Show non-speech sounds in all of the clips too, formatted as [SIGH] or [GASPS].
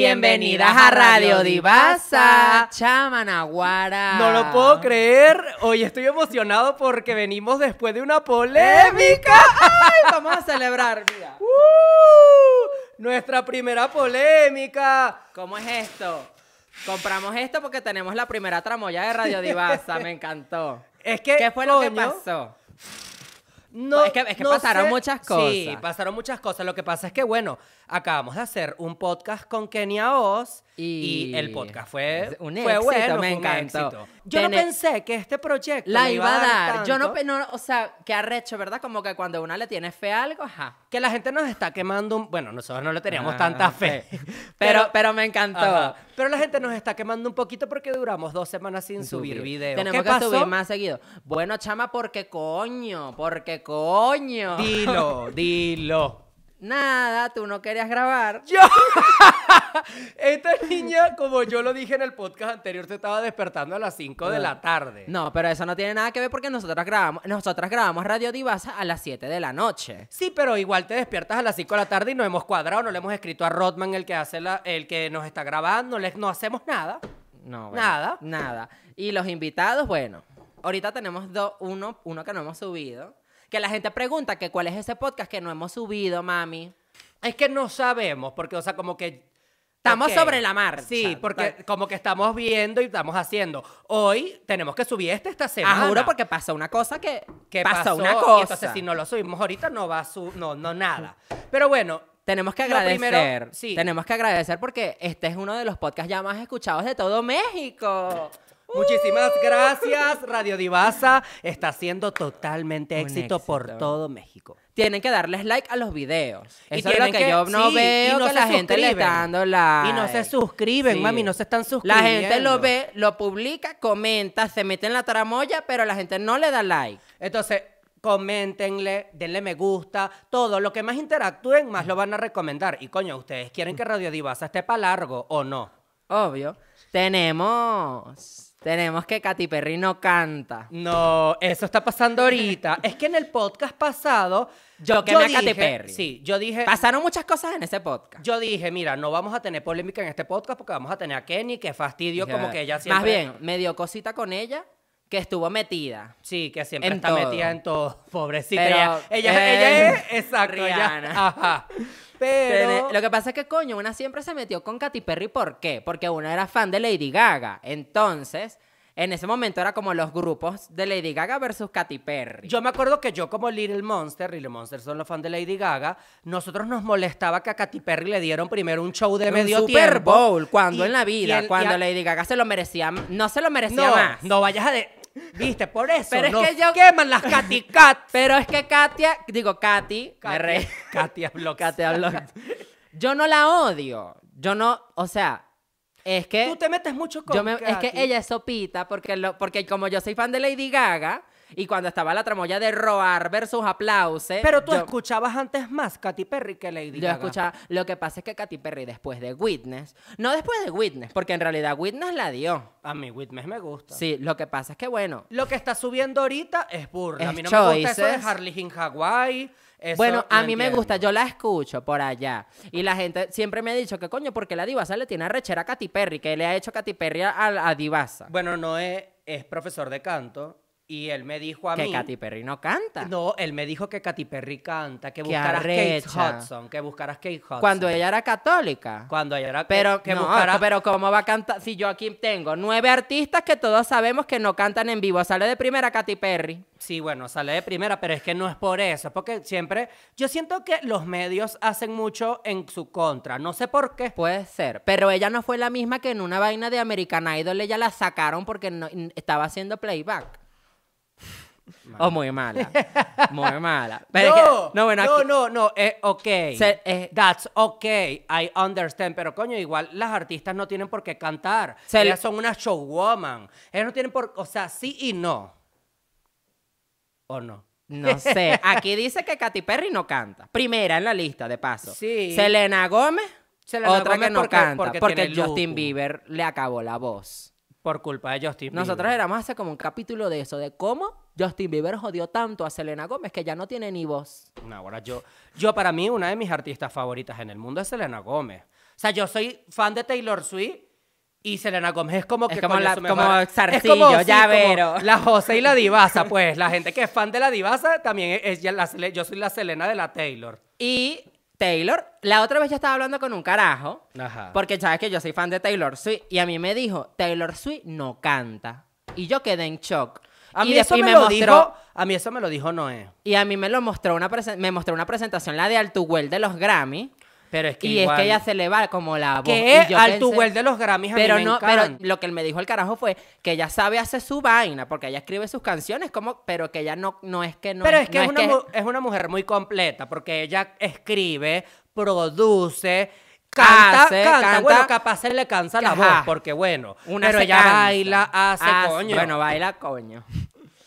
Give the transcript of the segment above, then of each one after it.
Bienvenidas a Radio Divasa. Chamanaguara. No lo puedo creer. Hoy estoy emocionado porque venimos después de una polémica. Ay, vamos a celebrar, mira. [LAUGHS] ¡Uh! nuestra primera polémica. ¿Cómo es esto? Compramos esto porque tenemos la primera tramoya de Radio Divasa. Me encantó. Es que, ¿Qué fue lo que pasó? No, Es que- es que no pasaron sé- muchas Sí, cosas. pasaron muchas cosas. Lo que pasa es que, bueno, acabamos de hacer un podcast con Kenia Oz y, Y- el podcast fue un fue éxito, bueno, me fue un encantó. éxito. Yo no pensé que este proyecto La me iba a dar. Yo no, tanto, no, o sea, qué arrecho, ¿verdad? Como que cuando una le tiene fe a algo, ajá. que la gente nos está quemando. un- Bueno, nosotros no le teníamos Ah, tanta fe. [LAUGHS] Pero, pero me encantó. Ajá. Pero la gente nos está quemando un poquito porque duramos dos semanas sin subir, Subir. video. Tenemos ¿Qué que pasó? subir más seguido. Bueno, chama, porque coño, porque coño. Dilo, [LAUGHS] dilo. Nada, tú no querías grabar. Yo. [LAUGHS] Esta niña, como yo lo dije en el podcast anterior, se estaba despertando a las 5 de la tarde. No, pero eso no tiene nada que ver porque nosotras grabamos, nosotras grabamos Radio Divasa a las 7 de la noche. Sí, pero igual te despiertas a las 5 de la tarde y no hemos cuadrado, no le hemos escrito a Rodman, el que hace la, el que nos está grabando, no, le- no hacemos nada. No, bueno, Nada. Nada. Y los invitados, bueno, ahorita tenemos do- uno, uno que no hemos subido. Que la gente pregunta que cuál es ese podcast que no hemos subido, mami. Es que no sabemos, porque, o sea, como que. Estamos sobre la marcha. Sí, porque como que estamos viendo y estamos haciendo. Hoy tenemos que subir este esta semana. Ah, juro porque pasó una cosa que... ¿Qué pasó, pasó? una Y cosa. entonces, si no lo subimos ahorita, no va a su. No, no, nada. Pero bueno. Tenemos que agradecer. primero, sí. Tenemos que agradecer porque este es uno de los podcasts ya más escuchados de todo México. Muchísimas gracias, Radio Divasa. Está siendo totalmente éxito, por todo México. Tienen que darles like a los videos. Y Eso es lo que, que- yo no sí, veo y no que la gente le está dando like. Y no se suscriben, Sí. mami, no se están La suscribiendo. gente lo ve, lo publica, comenta, se mete en la tramoya, pero la gente no le da like. Entonces, coméntenle, denle me gusta, todo. Lo que más interactúen, más lo van a recomendar. Y coño, ¿ustedes quieren que Radio Divasa esté para largo o no? Obvio. Tenemos. Tenemos que Katy Perry no canta. No, eso está pasando ahorita. [LAUGHS] es que en el podcast pasado. Yo quemé a Katy Perry. Sí, yo dije. Pasaron muchas cosas en ese podcast. Yo dije, mira, no vamos a tener polémica en este podcast porque vamos a tener a Kenny, que fastidio, como que ella siempre. Más bien, me dio cosita con ella que estuvo metida. Sí, que siempre En está todo. metida en todo. [LAUGHS] Pobrecita. Pero, ella, ella, eh, ella es. Exacto, ella-. Ajá. Pero. Lo que pasa es que, coño, una siempre se metió con Katy Perry. ¿Por qué? Porque una era fan de Lady Gaga. Entonces, en ese momento era como los grupos de Lady Gaga versus Katy Perry. Yo me acuerdo que yo como Little Monster, Little Monster son los fans de Lady Gaga, nosotros nos molestaba que a Katy Perry le dieron primero un show de Un medio Super tiempo. Bowl, cuando en la vida, el- cuando a- Lady Gaga se lo merecía, no se lo merecía No, más. no vayas a de... Viste, por eso Pero es nos que yo- queman las Katy Cats. [LAUGHS] Pero es que Katia, digo Katy, me re- [LAUGHS] Katia. Katia. [LAUGHS] Yo no la odio. Yo no, o sea, es que Tú te metes mucho con yo me- es que ella es sopita porque lo, porque como yo soy fan de Lady Gaga y cuando estaba la tramoya de Roar versus Aplause, Pero tú yo, escuchabas antes más Katy Perry que Lady yo Gaga. escuchaba, lo que pasa es que Katy Perry después de Witness, no después de Witness, porque en realidad Witness la dio. A mí Witness me gusta. Sí, lo que pasa es que bueno, Lo que está subiendo ahorita es burla. a Es mí no me gusta eso de. Harley in Hawaii. eso Bueno, a no mí me gusta, yo la escucho por allá. Y la gente siempre me ha dicho que coño, porque la divasa le tiene arrechera a Katy Perry, que le ha hecho Katy Perry a, a divasa. Bueno, Noé es profesor de canto y él me dijo a que mí... Katy Perry no canta. No, él me dijo que Katy Perry canta, que Qué buscaras Kate. Hudson, que buscaras Kate Hudson. Cuando ella era católica. Cuando ella era... Pero, que no, buscaras... pero ¿cómo va a cantar? Si yo aquí tengo nueve artistas que todos sabemos que no cantan en vivo. Sale de primera Katy Perry. Sí, bueno, sale de primera, pero es que no es por eso, es porque siempre... Yo siento que los medios hacen mucho en su contra, no sé por qué. Puede ser. Pero ella no fue la misma que en una vaina de American Idol ella la sacaron porque no- estaba haciendo playback. O muy mala. Muy mala. [LAUGHS] Pero no, es que- no, bueno, no, aquí- no, no, es ok. Se- eh, That's okay, I understand. Pero coño, igual las artistas no tienen por qué cantar. Se Ellas le- son una showwoman. Ellas no tienen por... O sea, sí y no. ¿O no? No sé. Aquí dice que Katy Perry no canta. Primera en la lista, de paso. Sí. Selena Gómez, Selena otra Gómez que no porque- canta. porque Justin. Bieber le acabó la voz. Por culpa de Justin Nosotros Bieber. éramos hace como un capítulo de eso, de cómo Justin Bieber jodió tanto a Selena Gómez que ya no tiene ni voz. No, ahora yo, yo para mí una de mis artistas favoritas en el mundo es Selena Gómez. O sea, yo soy fan de Taylor Swift y Selena Gómez es como que Es como la- su como mejor- zarcillo, sí, llavero. como [LAUGHS] la José y la Divasa, pues. La gente que es fan de la Divasa también es, es la yo soy la Selena de la Taylor. Y Taylor, la otra vez yo estaba hablando con un carajo, Ajá. porque sabes que yo soy fan de Taylor Swift, y a mí me dijo, Taylor Swift no canta. Y yo quedé en shock. A mí eso me, me lo mostró- dijo, a mí eso me lo dijo Noé. Y a mí me lo mostró una me mostró una presentación, la de Altuguel de los Grammy. Pero es que Y igual- es que ella se le va como la voz. que y yo al pensé- tuwell de los Grammys a pero mí me no, pero lo que él me dijo el carajo fue que ella sabe hacer su vaina, porque ella escribe sus canciones, como, pero que ella no, no es que no. Pero es que, no es, una, mu- es una mujer muy completa porque ella escribe, produce, canta, Hace, canta. canta. Bueno, capaz se le cansa la voz porque bueno. Una pero ella cansa. baila, hace, Hace- coño. Bueno, baila coño.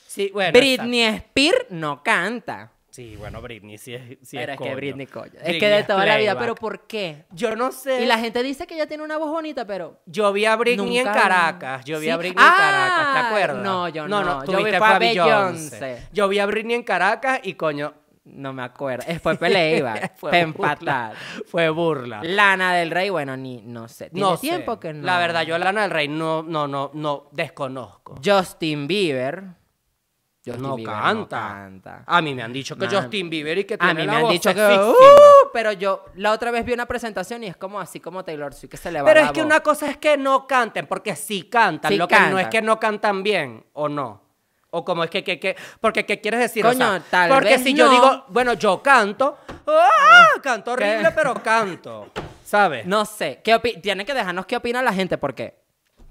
sí, bueno. Britney Spears no canta. Sí, bueno, Britney sí es, sí pero es es que coño. Britney coño. Es que de toda la vida, pero ¿por qué? Yo no sé. Y la gente dice que ella tiene una voz bonita, pero Yo vi a Britney en Caracas. Yo vi a. Britney en Ah, Caracas, ¿te acuerdas? no, yo no. tú Yo vi a. Beyoncé. Yo vi a Britney en Caracas y coño. No me acuerdo. Es- Fue playback. [LAUGHS] fue fue burla. empatar. Fue burla. Lana del Rey, bueno, ni, no sé. Tiene No sé. tiempo que no. La verdad, yo a Lana del Rey no, no, no, no desconozco. Justin Bieber. Justin no Bieber canta. canta. A mí me han dicho que Nah. Justin Bieber y que A tiene mí la me han voz dicho que. "Uh", pero yo la otra vez vi una presentación y es como así como Taylor Swift que se le va Pero la es que voz. una cosa es que no canten, porque sí cantan. Sí lo que no es cantan. que no cantan bien, o no. O como es que, que, que porque ¿qué quieres decir? O Coño, sea, tal porque vez si yo digo, bueno, yo canto, ¡ah! canto horrible, pero canto, ¿sabes? No sé. ¿Qué Tienen que dejarnos qué opina la gente porque.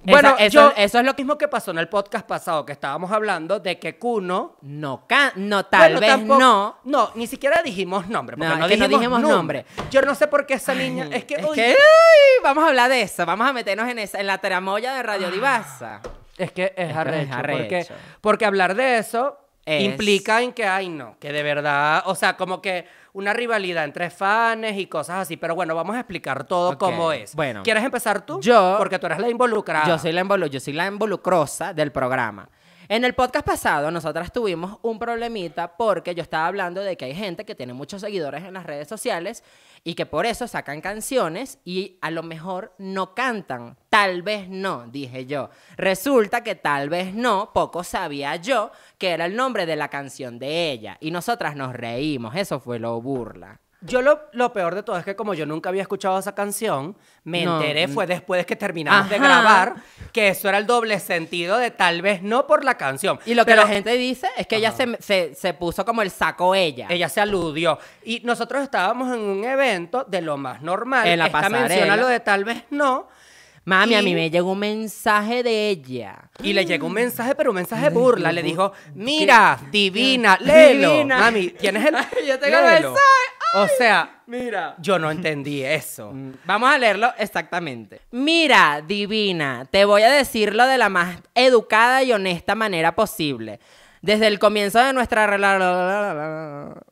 Bueno, esa- eso, yo- eso es lo mismo que pasó en el podcast pasado, que estábamos hablando de que Kuno No, can- no tal Bueno, vez tampoco- no. No, ni siquiera dijimos nombre. Porque No, no, dijimos, nombre. Yo no sé por qué esa niña. Es que. Es uy, que, ay, vamos a hablar de eso. Vamos a meternos en, esa, en la tramoya de Radio Divasa. Es que es, es arrecho, arrecho. Porque, porque hablar de eso Es- implica en que, ay, no, que de verdad. O sea, como que una rivalidad entre fans y cosas así. Pero bueno, vamos a explicar todo cómo es. bueno. ¿Quieres empezar tú? Yo- Porque tú eres la involucrada. Yo soy la, involu- yo soy la involucrosa del programa. En el podcast pasado, nosotras tuvimos un problemita porque yo estaba hablando de que hay gente que tiene muchos seguidores en las redes sociales y que por eso sacan canciones y a lo mejor no cantan. Tal vez no, dije yo. Resulta que tal vez no, poco sabía yo que era el nombre de la canción de ella. Y nosotras nos reímos, eso fue lo burla. Yo lo, lo peor de todo es que como yo nunca había escuchado esa canción, me No, enteré, fue después de que terminamos de grabar, que eso era el doble sentido de tal vez no por la canción. Y lo que la gente dice es que ella se, se- se puso como el saco ella. Ella se aludió. Y nosotros estábamos en un evento de lo más normal. En la Esta menciona pasarela. lo de tal vez no. Mami, a mí me llegó un mensaje de ella. Y le llegó un mensaje, pero un mensaje burla. Le dijo, mira, divina, [LAUGHS] léelo. Divina. Mami, ¿tienes el [LAUGHS] Yo tengo el léelo". mensaje. O sea, Mira. yo no entendí eso. Vamos a leerlo exactamente. Mira, divina, te voy a decirlo de la más educada y honesta manera posible. Desde el comienzo de nuestra. [LAUGHS]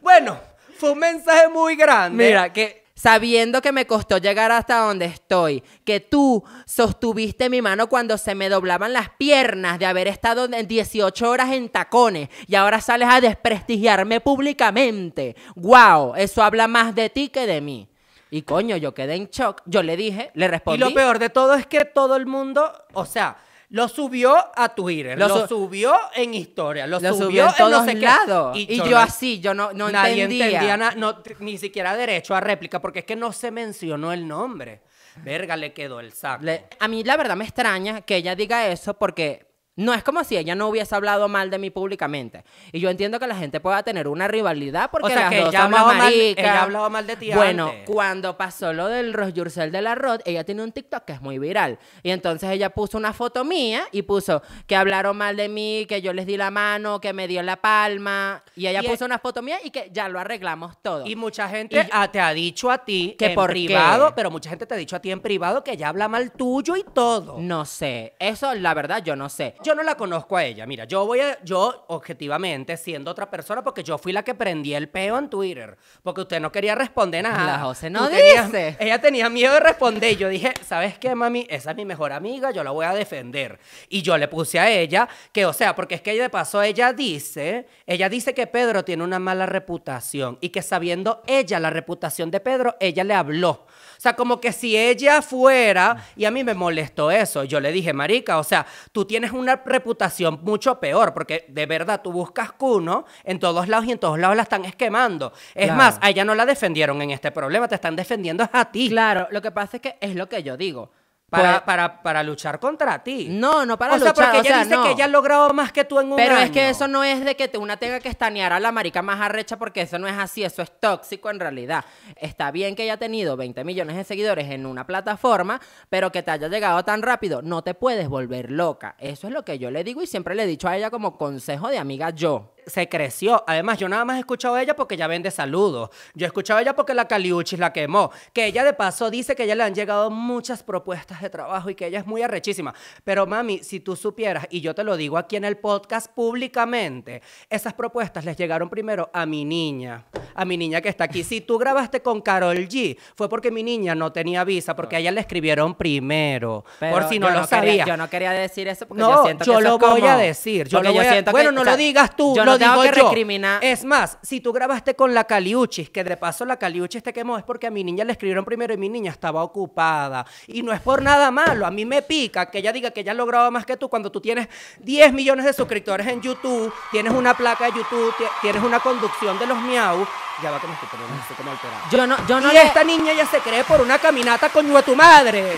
Bueno, fue un mensaje muy grande. Mira, que sabiendo que me costó llegar hasta donde estoy, que tú sostuviste mi mano cuando se me doblaban las piernas de haber estado en 18 horas en tacones y ahora sales a desprestigiarme públicamente. ¡Wow! Eso habla más de ti que de mí. Y coño, yo quedé en shock. Yo le dije, le Y respondí. lo peor de todo es que todo el mundo, o sea, lo subió a Twitter, Lo lo, su- subió en historia, lo, lo subió, en todos no sé qué. lados. Y, yo, no- así, yo no, no nadie entendía. entendía na- no, ni siquiera derecho a réplica, porque es que no se mencionó el nombre. Verga, le quedó el saco. Le- a mí la verdad me extraña que ella diga eso porque no es como si ella no hubiese hablado mal de mí públicamente. Y yo entiendo que la gente pueda tener una rivalidad porque O sea, las que dos ella somos mal- ella hablaba mal de ti Bueno, antes. cuando pasó lo del Ros Yurcel de la Rod, ella tiene un TikTok que es muy viral. Y entonces ella puso una foto mía y puso que hablaron mal de mí, que yo les di la mano, que me dio la palma. Y ella Y- puso una foto mía y que ya lo arreglamos todo. Y mucha gente Y- te ha dicho a ti ¿Que en por privado, qué? pero mucha gente te ha dicho a ti en privado que ella habla mal tuyo y todo. No sé. Eso, la verdad, yo no sé. yo no la conozco a ella. Mira, yo voy a, yo objetivamente, siendo otra persona, porque yo fui la que prendí el peo en Twitter, porque usted no quería responder nada. La José no Tú tenías- ella tenía miedo de responder. y Yo dije, ¿sabes qué, mami? Esa es mi mejor amiga, yo la voy a defender. Y yo le puse a ella que, o sea, porque es que de paso ella dice, ella dice que Pedro tiene una mala reputación y que sabiendo ella la reputación de Pedro, ella le habló. O sea, como que si ella fuera, y a mí me molestó eso, yo le dije, Marica, o sea, tú tienes una reputación mucho peor, porque de verdad tú buscas cuno en todos lados y en todos lados la están esquemando. Es Claro. más, a ella no la defendieron en este problema, te están defendiendo a ti. Claro, lo que pasa es que es lo que yo digo. Para, Pues- para, para luchar contra ti. No, no para o sea, luchar, porque o ella sea, dice no. que ella ha logrado más que tú en un Pero año. es que eso no es de que una tenga que estanear a la marica más arrecha porque eso no es así, eso es tóxico en realidad. Está bien que haya tenido 20 millones de seguidores en una plataforma, pero que te haya llegado tan rápido, no te puedes volver loca. Eso es lo que yo le digo y siempre le he dicho a ella como consejo de amiga yo. Se creció. Además, yo nada más he escuchado a ella porque ella vende saludos. Yo he escuchado a ella porque la Caliuchis la quemó. Que ella de paso dice que a ella le han llegado muchas propuestas de trabajo y que ella es muy arrechísima. Pero mami, si tú supieras, y yo te lo digo aquí en el podcast públicamente, esas propuestas les llegaron primero a mi niña. A mi niña que está aquí. Si tú grabaste con Carol G, fue porque mi niña no tenía visa, porque a ella le escribieron primero. Pero por si no yo lo quería- sabía. yo no quería decir eso porque No, yo siento que yo eso lo es como- voy a decir. Yo lo voy a- siento que- bueno, no o sea, lo digas tú, yo lo no tengo digo que yo. recriminar. Es más, si tú grabaste con la Caliuchis, que de paso la Caliuchis te quemó, es porque a mi niña le escribieron primero y mi niña estaba ocupada. Y no es por nada malo. A mí me pica que ella diga que ella ha logrado más que tú cuando tú tienes 10 millones de suscriptores en YouTube, tienes una placa de YouTube, ti- tienes una conducción de los miau. Ya va que me estoy poniendo así como alterado. Yo no, yo no y le- esta niña ya se cree por una caminata con tu madre.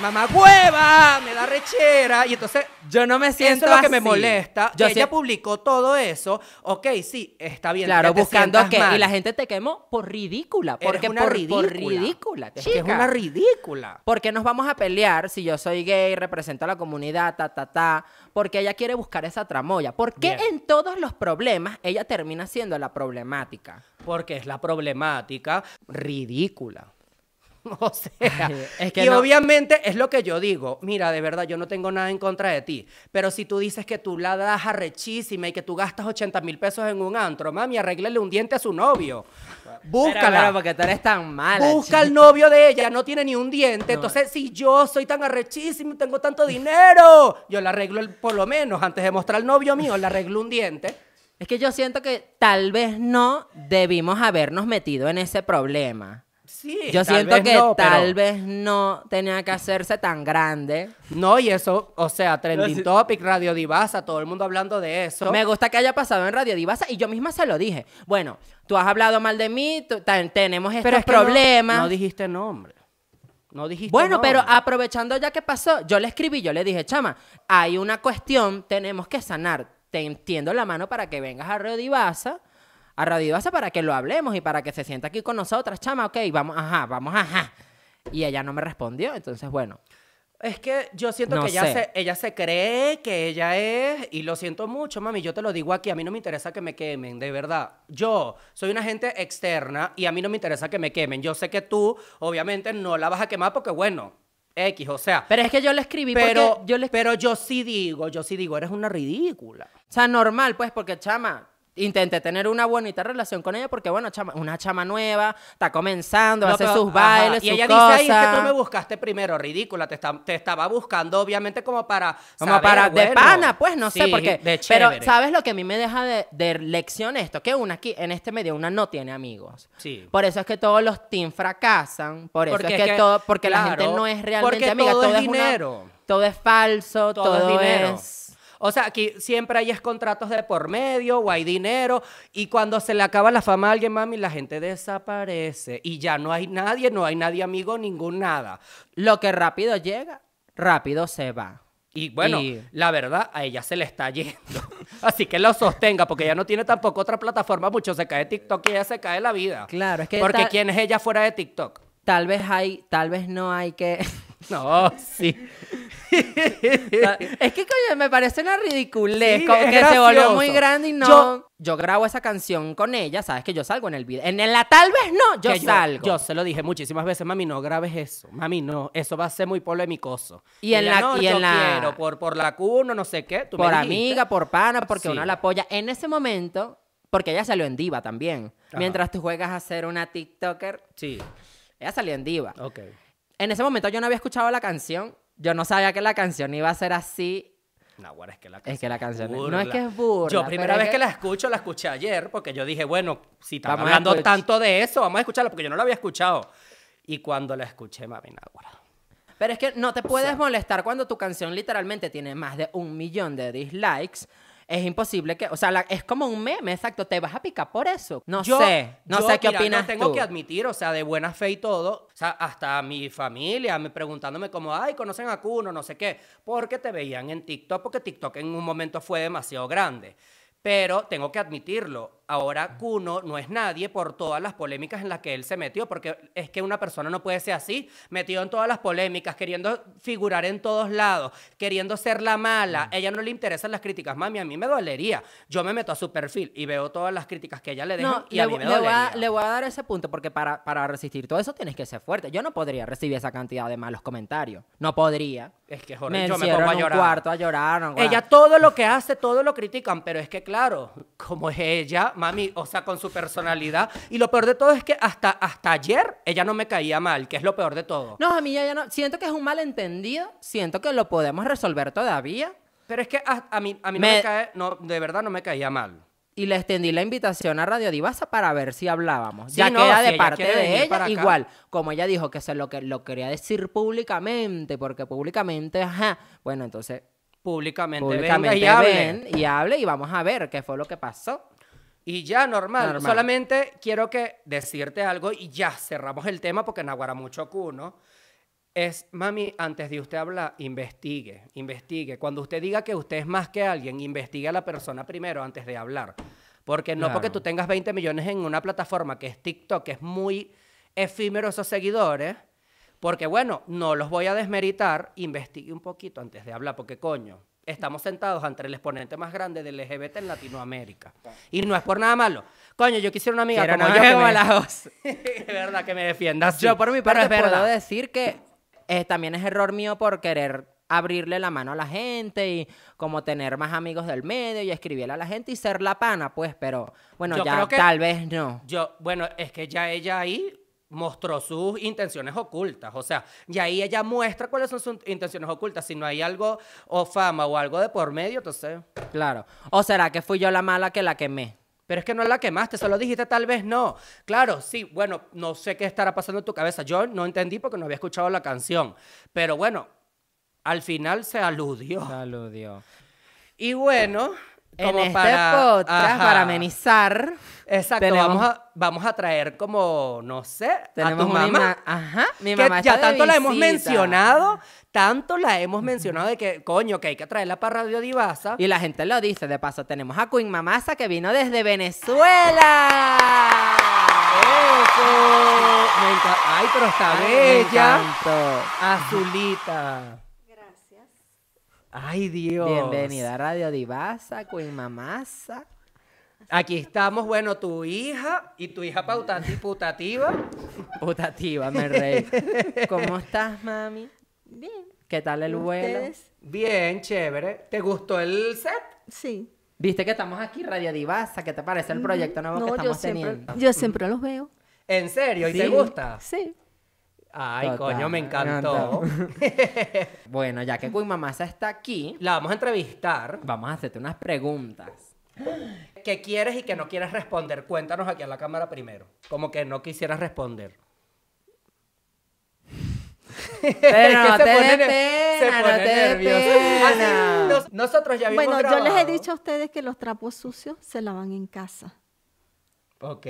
Mamá hueva, me da rechera. Y entonces Yo no me siento eso es lo que me así. molesta. Yo que ella publicó todo eso. Ok, sí, está bien. Claro, que te buscando sientas que mal. y la gente te quemó por ridícula, Eres porque una por, ridícula. por ridícula, Es que es chica. una ridícula. ¿Por qué nos vamos a pelear si yo soy gay, represento a la comunidad, ta, ta, ta? Porque ella quiere buscar esa tramoya. ¿Por qué Bien. en todos los problemas ella termina siendo la problemática? Porque es la problemática ridícula. [LAUGHS] O sea, Es que y no- obviamente es lo que yo digo. Mira, de verdad, yo no tengo nada en contra de ti. Pero si tú dices que tú la das arrechísima y que tú gastas 80 mil pesos en un antro, mami, arréglale un diente a su novio. Búscala. Pero, pero, porque tú eres tan mala. Busca al novio de ella, no tiene ni un diente. Entonces, si yo soy tan arrechísimo y tengo tanto dinero, yo le arreglo el- por lo menos, antes de mostrar al novio mío, le arreglo un diente. Es que yo siento que tal vez no debimos habernos metido en ese problema. Sí, Yo tal siento vez que no, pero- tal vez no tenía que hacerse tan grande. No, y eso, o sea, Trending sí- Topic, Radio Divasa, todo el mundo hablando de eso. Me gusta que haya pasado en Radio Divasa y yo misma se lo dije. Bueno, tú has hablado mal de mí, tú- tenemos estos Pero es que no- problemas. No, dijiste nombre. No dijiste Bueno, pero aprovechando ya que pasó, yo le escribí, yo le dije, chama, hay una cuestión, tenemos que sanar. Te entiendo la mano para que vengas a Radio Divasa, a Radio Divasa para que lo hablemos y para que se sienta aquí con nosotras, chama, ok, vamos, ajá, vamos, ajá. Y ella no me respondió, entonces bueno. Es que yo siento No que ella sé. se, ella se cree que ella es, y lo siento mucho, mami, yo te lo digo aquí, a mí no me interesa que me quemen, de verdad. Yo soy una gente externa y a mí no me interesa que me quemen. Yo sé que tú, obviamente, no la vas a quemar porque, bueno, X, o sea. Pero es que yo le escribí Pero, porque yo le pero yo sí digo, yo sí digo, eres una ridícula. O sea, normal, pues, porque chama, intenté tener una bonita relación con ella porque, bueno, chama, una chama nueva, está comenzando, No, hace pero- sus bailes, Y ella cosas. dice, ay, es que tú me buscaste primero, ridícula. Te, está- te estaba buscando, obviamente, como para. Como saber, para, de pana, pues, no sé sí, por qué. De Pero. ¿sabes lo que a mí me deja de, de lección esto? Que una aquí, en este medio, una no tiene amigos. Sí. Por eso es que todos los team fracasan, por eso Porque es que, que, todo, porque la gente no es realmente porque amiga, todo es una- dinero. todo es falso, todo, todo, es dinero. es... O sea, aquí siempre hay contratos de por medio o hay dinero y cuando se le acaba la fama a alguien, mami, la gente desaparece y ya no hay nadie, no hay nadie amigo, ningún nada. Lo que rápido llega, rápido se va. Y bueno, Y- la verdad, a ella se le está yendo. [LAUGHS] Así que lo sostenga, porque ella no tiene tampoco otra plataforma. Mucho se cae TikTok y ella se cae la vida. Claro, es que Porque tal- ¿quién es ella fuera de TikTok? Tal vez hay, tal vez no hay que... [LAUGHS] No, sí. [LAUGHS] es que, coño, me parece una ridiculez. Sí, como es que se volvió muy grande y no. Yo- Yo, grabo esa canción con ella, sabes que yo salgo en el video. En la tal vez no, yo Que salgo. Yo se lo dije muchísimas veces, mami, no grabes eso. Mami, no, eso va a ser muy polémicoso. Y en la- no, y en yo la- quiero, por, por la cuno, no sé qué. Tú por amiga, por pana, porque Sí. uno la apoya. En ese momento, porque ella salió en Diva también. Ajá. Mientras tú juegas a ser una TikToker, Sí, ella salió en Diva. ok. En ese momento yo no había escuchado la canción. Yo no sabía que la canción iba a ser así. No, bueno, es que la Es que la canción es- no burla. es que es burla, Yo primera vez que... que- la escucho, la escuché ayer, porque yo dije, bueno, si a hablando tanto de eso, vamos a escucharla, porque yo no la había escuchado. Y cuando la escuché, mami, náguara. Pero es que no te puedes sea- molestar cuando tu canción literalmente tiene más de un millón de dislikes. Es imposible que, o sea, la- es como un meme, exacto. Te vas a picar por eso. No Yo- sé, no yo, sé qué mira, opinas no tengo tú. que admitir, o sea, de buena fe y todo, o sea, hasta mi familia me preguntándome como, ay, conocen a Kuno, no sé qué, porque te veían en TikTok, porque TikTok en un momento fue demasiado grande. Pero tengo que admitirlo, ahora Kuno no es nadie por todas las polémicas en las que él se metió, porque es que una persona no puede ser así, metido en todas las polémicas, queriendo figurar en todos lados, queriendo ser la mala. Mm. ella no le interesan las críticas, mami, a mí me dolería. Yo me meto a su perfil y veo todas las críticas que ella le deja No, y le, a mí me le voy a, le voy a dar ese punto porque para, para resistir todo eso tienes que ser fuerte. Yo no podría recibir esa cantidad de malos comentarios. No podría. Es que es Me. Yo me pongo a en un llorar. cuarto a llorar. no, Ella todo lo que hace, todo lo critican, pero es que claro, como es ella, mami, o sea, con su personalidad. Y lo peor de todo es que hasta, hasta ayer ella no me caía mal, que es lo peor de todo. No, a mí ya, ya no. Siento que es un malentendido. Siento que lo podemos resolver todavía. Pero es que a, a mí, a mí no Me- me cae, no, de verdad no me caía mal. Y le extendí la invitación a Radio Divasa para ver si hablábamos. Sí, ya no, que era si de ella parte de ella, igual, como ella dijo que se lo que lo quería decir públicamente, porque públicamente, ajá, bueno, entonces Públicamente, públicamente venga y hable. ven y hable y vamos a ver qué fue lo que pasó. Y ya, normal. Normal. Solamente quiero que decirte algo y ya cerramos el tema porque Naguara mucho cuno. Es, mami, antes de usted hablar, investigue, investigue. Cuando usted diga que usted es más que alguien, investigue a la persona primero antes de hablar. Porque no Claro. porque tú tengas 20 millones en una plataforma que es TikTok, que es muy efímero esos seguidores, porque bueno, no los voy a desmeritar, investigue un poquito antes de hablar, porque coño, estamos sentados ante el exponente más grande del LGBT en Latinoamérica. Y no es por nada malo. Coño, yo quisiera una amiga Quiero como no yo. como me- la voz. Es [LAUGHS] verdad que me defienda así. Yo por mi Pero parte es puedo verdad. decir que eh, también es error mío por querer abrirle la mano a la gente y como tener más amigos del medio y escribirle a la gente y ser la pana, pues, pero bueno, Yo ya creo que- tal vez no. Yo, bueno, es que ya ella ahí mostró sus intenciones ocultas. O sea, ya ahí ella muestra cuáles son sus intenciones ocultas. Si no hay algo o fama o algo de por medio, entonces... Claro. ¿O será que fui yo la mala que la quemé? Pero es que no la quemaste, solo dijiste tal vez no. Claro, sí, bueno, no sé qué estará pasando en tu cabeza. Yo no entendí porque no había escuchado la canción. Pero bueno, al final se aludió. Saludió. Y bueno, En como este para... podcast, Ajá. para amenizar, Exacto, tenemos- vamos, a, vamos a traer como, no sé, a tenemos tu una mamá. Ajá, mi que mamá ya está de tanto la hemos mencionado, tanto la hemos mencionado de que, coño, que hay que traerla para Radio Divasa. Y la gente lo dice, de paso, tenemos a Queen Mamasa que vino desde Venezuela. ¡Eso! Me Ay, pero está Ay, bella. Azulita. Gracias. Ay, Dios. Bienvenida a Radio Divasa, Queen Mamasa. Aquí estamos, bueno, tu hija y tu hija pautati- putativa. Putativa, me reí. ¿Cómo estás, mami? Bien. ¿Qué tal el vuelo? ¿Ustedes? Bien, chévere. ¿Te gustó el set? Sí. Viste que estamos aquí, Radio Divasa. ¿Qué te parece el proyecto nuevo que No, yo estamos siempre, teniendo? yo siempre los veo. ¿En serio? ¿Y te gusta? Sí. Ay, Total, coño, me me encantó. [LAUGHS] Bueno, ya que Queen Mamasa está aquí, La vamos a entrevistar. vamos a hacerte unas preguntas. ¿Qué quieres y qué no quieres responder? Cuéntanos aquí a la cámara primero. Como que no quisieras responder. [LAUGHS] Pero no que te se pone pena, se no pone te nervioso. Así, pena. nos- nosotros ya habíamos Bueno, yo les he dicho a ustedes que los trapos sucios se lavan en casa. Ok.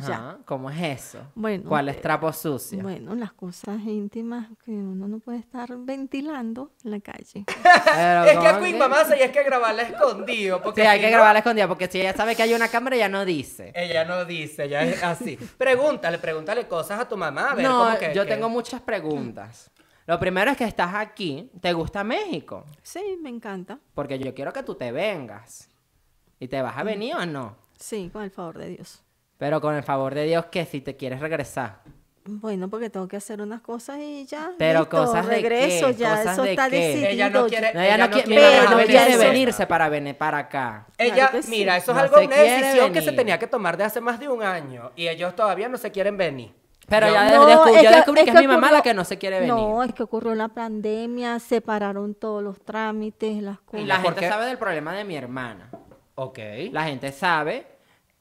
Ajá, ¿Cómo es eso? Bueno, ¿Cuál es eh, trapo sucio? Bueno, las cosas íntimas que uno no puede estar ventilando en la calle. [LAUGHS] Pero, es que ¿cómo a Queen que? Mamasa y hay que grabarla escondido. Porque Sí, hay que no, grabarla escondida porque si ella sabe que hay una cámara, ella no dice. Ella no dice, ella es así. Pregúntale, pregúntale cosas a tu mamá. A ver, no, cómo que- yo que- tengo muchas preguntas. Lo primero es que estás aquí, ¿te gusta México? Sí, me encanta. Porque yo quiero que tú te vengas. ¿Y te vas a venir o no? Sí, con el favor de Dios. Pero con el favor de Dios que si te quieres regresar. Bueno, porque tengo que hacer unas cosas y ya. Pero listo, cosas de regreso, qué, ya, cosas eso de está qué. decidido. Ella no quiere- No, ella, Ella no, no qui- quiere no venirse para venir para acá. Ella, Claro sí. mira, eso es No algo, una decisión que se tenía que tomar de hace más de un año. Y ellos todavía no se quieren venir. Pero ya No, es yo descubrí es que es mi mamá ocurrió- la que no se quiere venir. No, es que ocurrió la pandemia, se pararon todos los trámites, las y cosas. la ¿por gente qué? sabe del problema de mi hermana. Ok. La gente sabe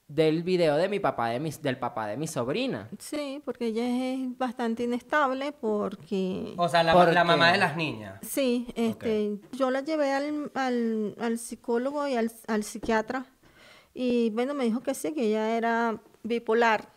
del video de mi papá, de mis, del papá de mi sobrina. Sí, porque ella es bastante inestable porque... O sea, la, mamá de las niñas. Sí, este, yo la llevé al, al, al psicólogo y al, al psiquiatra y bueno, me dijo que sí, que ella era bipolar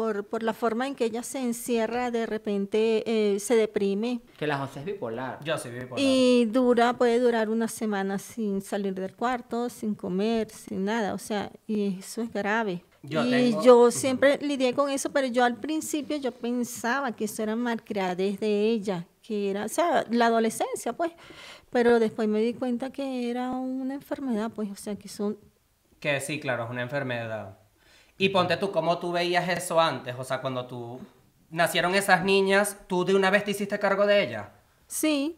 por, por la forma en que ella se encierra, de repente eh, se deprime Que la José es bipolar. Yo sí vivo y dura, puede durar una semana sin salir del cuarto, sin comer, sin nada, o sea, y eso es grave. Yo y tengo- yo siempre lidié con eso, pero yo al principio yo pensaba que eso era malcriadez de ella, que era, o sea, la adolescencia, pues, pero después me di cuenta que era una enfermedad, pues, o sea, que son, Que sí, claro, es una enfermedad. Y ponte tú, ¿cómo tú veías eso antes? O sea, cuando tú nacieron esas niñas, ¿tú de una vez te hiciste cargo de ellas? sí,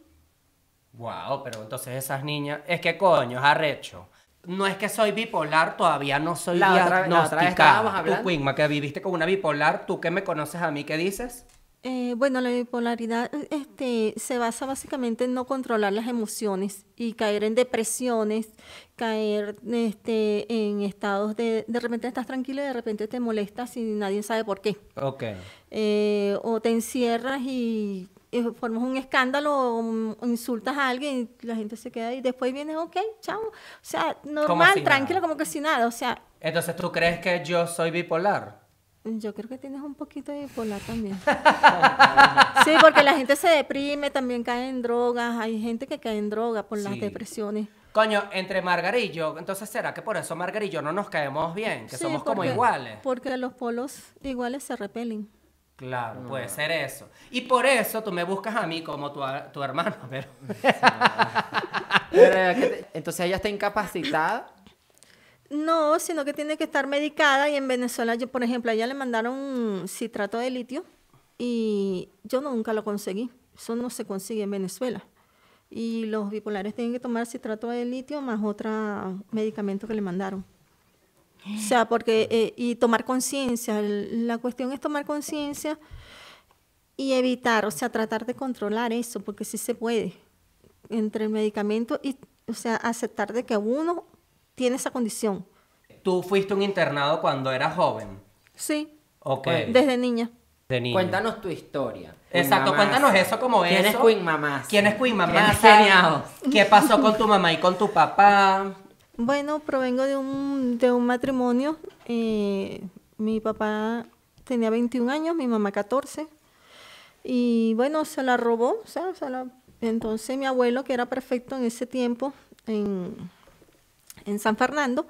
Wow, pero entonces esas niñas, es que coño, es arrecho. No es que soy bipolar, todavía no soy La otra- la otra vez estábamos Tú, hablando- Quinma, que viviste con una bipolar, tú que me conoces a mí, ¿qué dices? Eh, bueno, la bipolaridad este, se basa básicamente en no controlar las emociones y caer en depresiones, caer este, en estados de... De repente estás tranquilo y de repente te molestas y nadie sabe por qué. Ok. Eh, o te encierras y, y formas un escándalo o, insultas a alguien y la gente se queda ahí. Después vienes, ok, chao. O sea, normal, si tranquilo, nada. como que sin nada. O sea, Entonces, ¿tú crees que yo soy bipolar? Yo creo que tienes un poquito de bipolar también. [LAUGHS] sí, porque la gente se deprime, también cae en drogas. Hay gente que cae en drogas por las depresiones. Coño, entre Margarita y yo, entonces será que por eso yo no nos caemos bien, que Sí, somos como iguales. Porque los polos iguales se repelen. Claro, puede ser eso. Y por eso tú me buscas a mí como tu, tu hermano, pero... Entonces ella está incapacitada. No, sino que tiene que estar medicada y en Venezuela, yo, por ejemplo, a ella le mandaron citrato de litio y yo nunca lo conseguí. Eso no se consigue en Venezuela. Y los bipolares tienen que tomar citrato de litio más otro medicamento que le mandaron. O sea, porque, eh, y tomar conciencia, la cuestión es tomar conciencia y evitar, o sea, tratar de controlar eso, porque sí se puede, entre el medicamento y, o sea, aceptar de que uno tiene esa condición. Tú fuiste un internado cuando eras joven. Sí, Ok. desde niña. De niño. Cuéntanos tu historia. Queen Exacto, Mamás. cuéntanos eso como ¿Quién eso. es Queen Mamás? ¿Quién es Queen Mamá? ¿Quién es Geniao? ¿Qué pasó con tu mamá y con tu papá? Bueno, provengo de un, de un matrimonio. eh, mi papá tenía 21 años, mi mamá 14. Y bueno, se la robó. o sea, se la- Entonces mi abuelo, que era perfecto en ese tiempo, en, en San Fernando,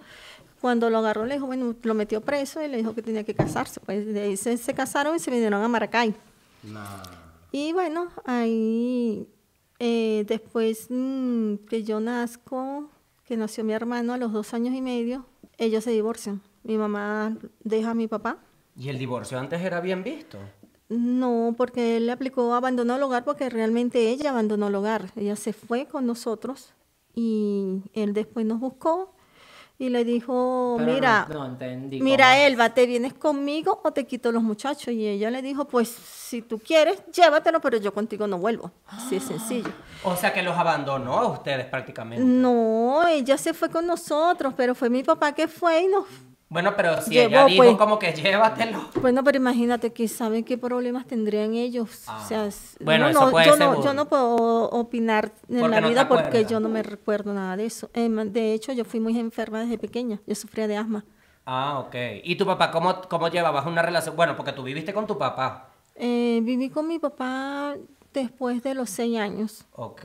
cuando lo agarró, le dijo, bueno, lo metió preso y le dijo que tenía que casarse. Pues de ahí se, se casaron y se vinieron a Maracay. Y bueno, ahí eh, después mm, que yo nazco, que nació mi hermano a los dos años y medio, ellos se divorcian. Mi mamá deja a mi papá. ¿Y el divorcio antes era bien visto? No, porque él le aplicó abandono al hogar porque realmente ella abandonó el hogar. Ella se fue con nosotros y él después nos buscó y le dijo, Pero mira, no entendí mira. Elba, ¿te vienes conmigo o te quito los muchachos? Y ella le dijo, pues si tú quieres, llévatelo, pero yo contigo no vuelvo. Así es sencillo. O sea que los abandonó a ustedes prácticamente. No, ella se fue con nosotros, pero fue mi papá que fue y nos... Bueno, pero si Llevó, ella dijo pues. como que llévatelo. Bueno, pero imagínate que saben qué problemas tendrían ellos. o sea, Ah. Bueno, no, eso puede yo ser no, yo no puedo opinar en Porque la no vida porque yo no me recuerdo nada de eso. Eh, ma- de hecho, yo fui muy enferma desde pequeña. Yo sufría de asma. Ah, ok. ¿Y tu papá cómo, cómo llevabas una relación? Bueno, porque tú viviste con tu papá. Eh, viví con mi papá después de los seis años, Ok.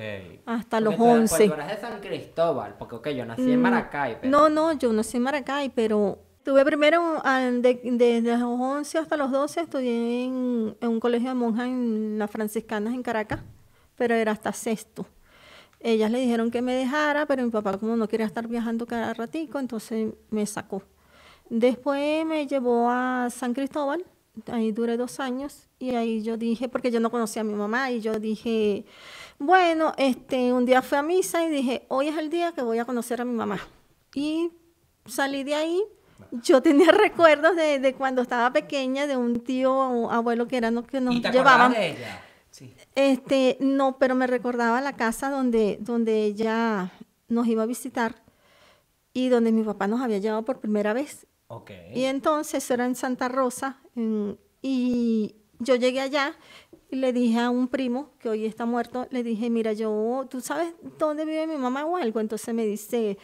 hasta Porque los tú eras- once. porque tú eras de San Cristóbal, porque ok, yo nací en Maracay, pero... No, no, yo nací en Maracay, pero tuve primero de- desde los 11 hasta los 12 estudié en, en un colegio de monjas en las franciscanas en Caracas. pero era hasta sexto. Ellas le dijeron que me dejara, pero mi papá como no quería estar viajando cada ratico, entonces me sacó. Después me llevó a San Cristóbal, ahí duré dos años y ahí yo dije, porque yo no conocía a mi mamá y yo dije, bueno, este, un día fui a misa y dije, hoy es el día que voy a conocer a mi mamá. Y salí de ahí. [LAUGHS] Yo tenía recuerdos de, de cuando estaba pequeña, de un tío o abuelo que era los que nos ¿Y te llevaban. de ella? Sí. Este, no, pero me recordaba la casa donde, donde ella nos iba a visitar y donde mi papá nos había llevado por primera vez. Ok. Y entonces era en Santa Rosa y yo llegué allá y le dije a un primo que hoy está muerto, le dije, mira, yo, ¿tú sabes dónde vive mi mamá o algo? Entonces me dice,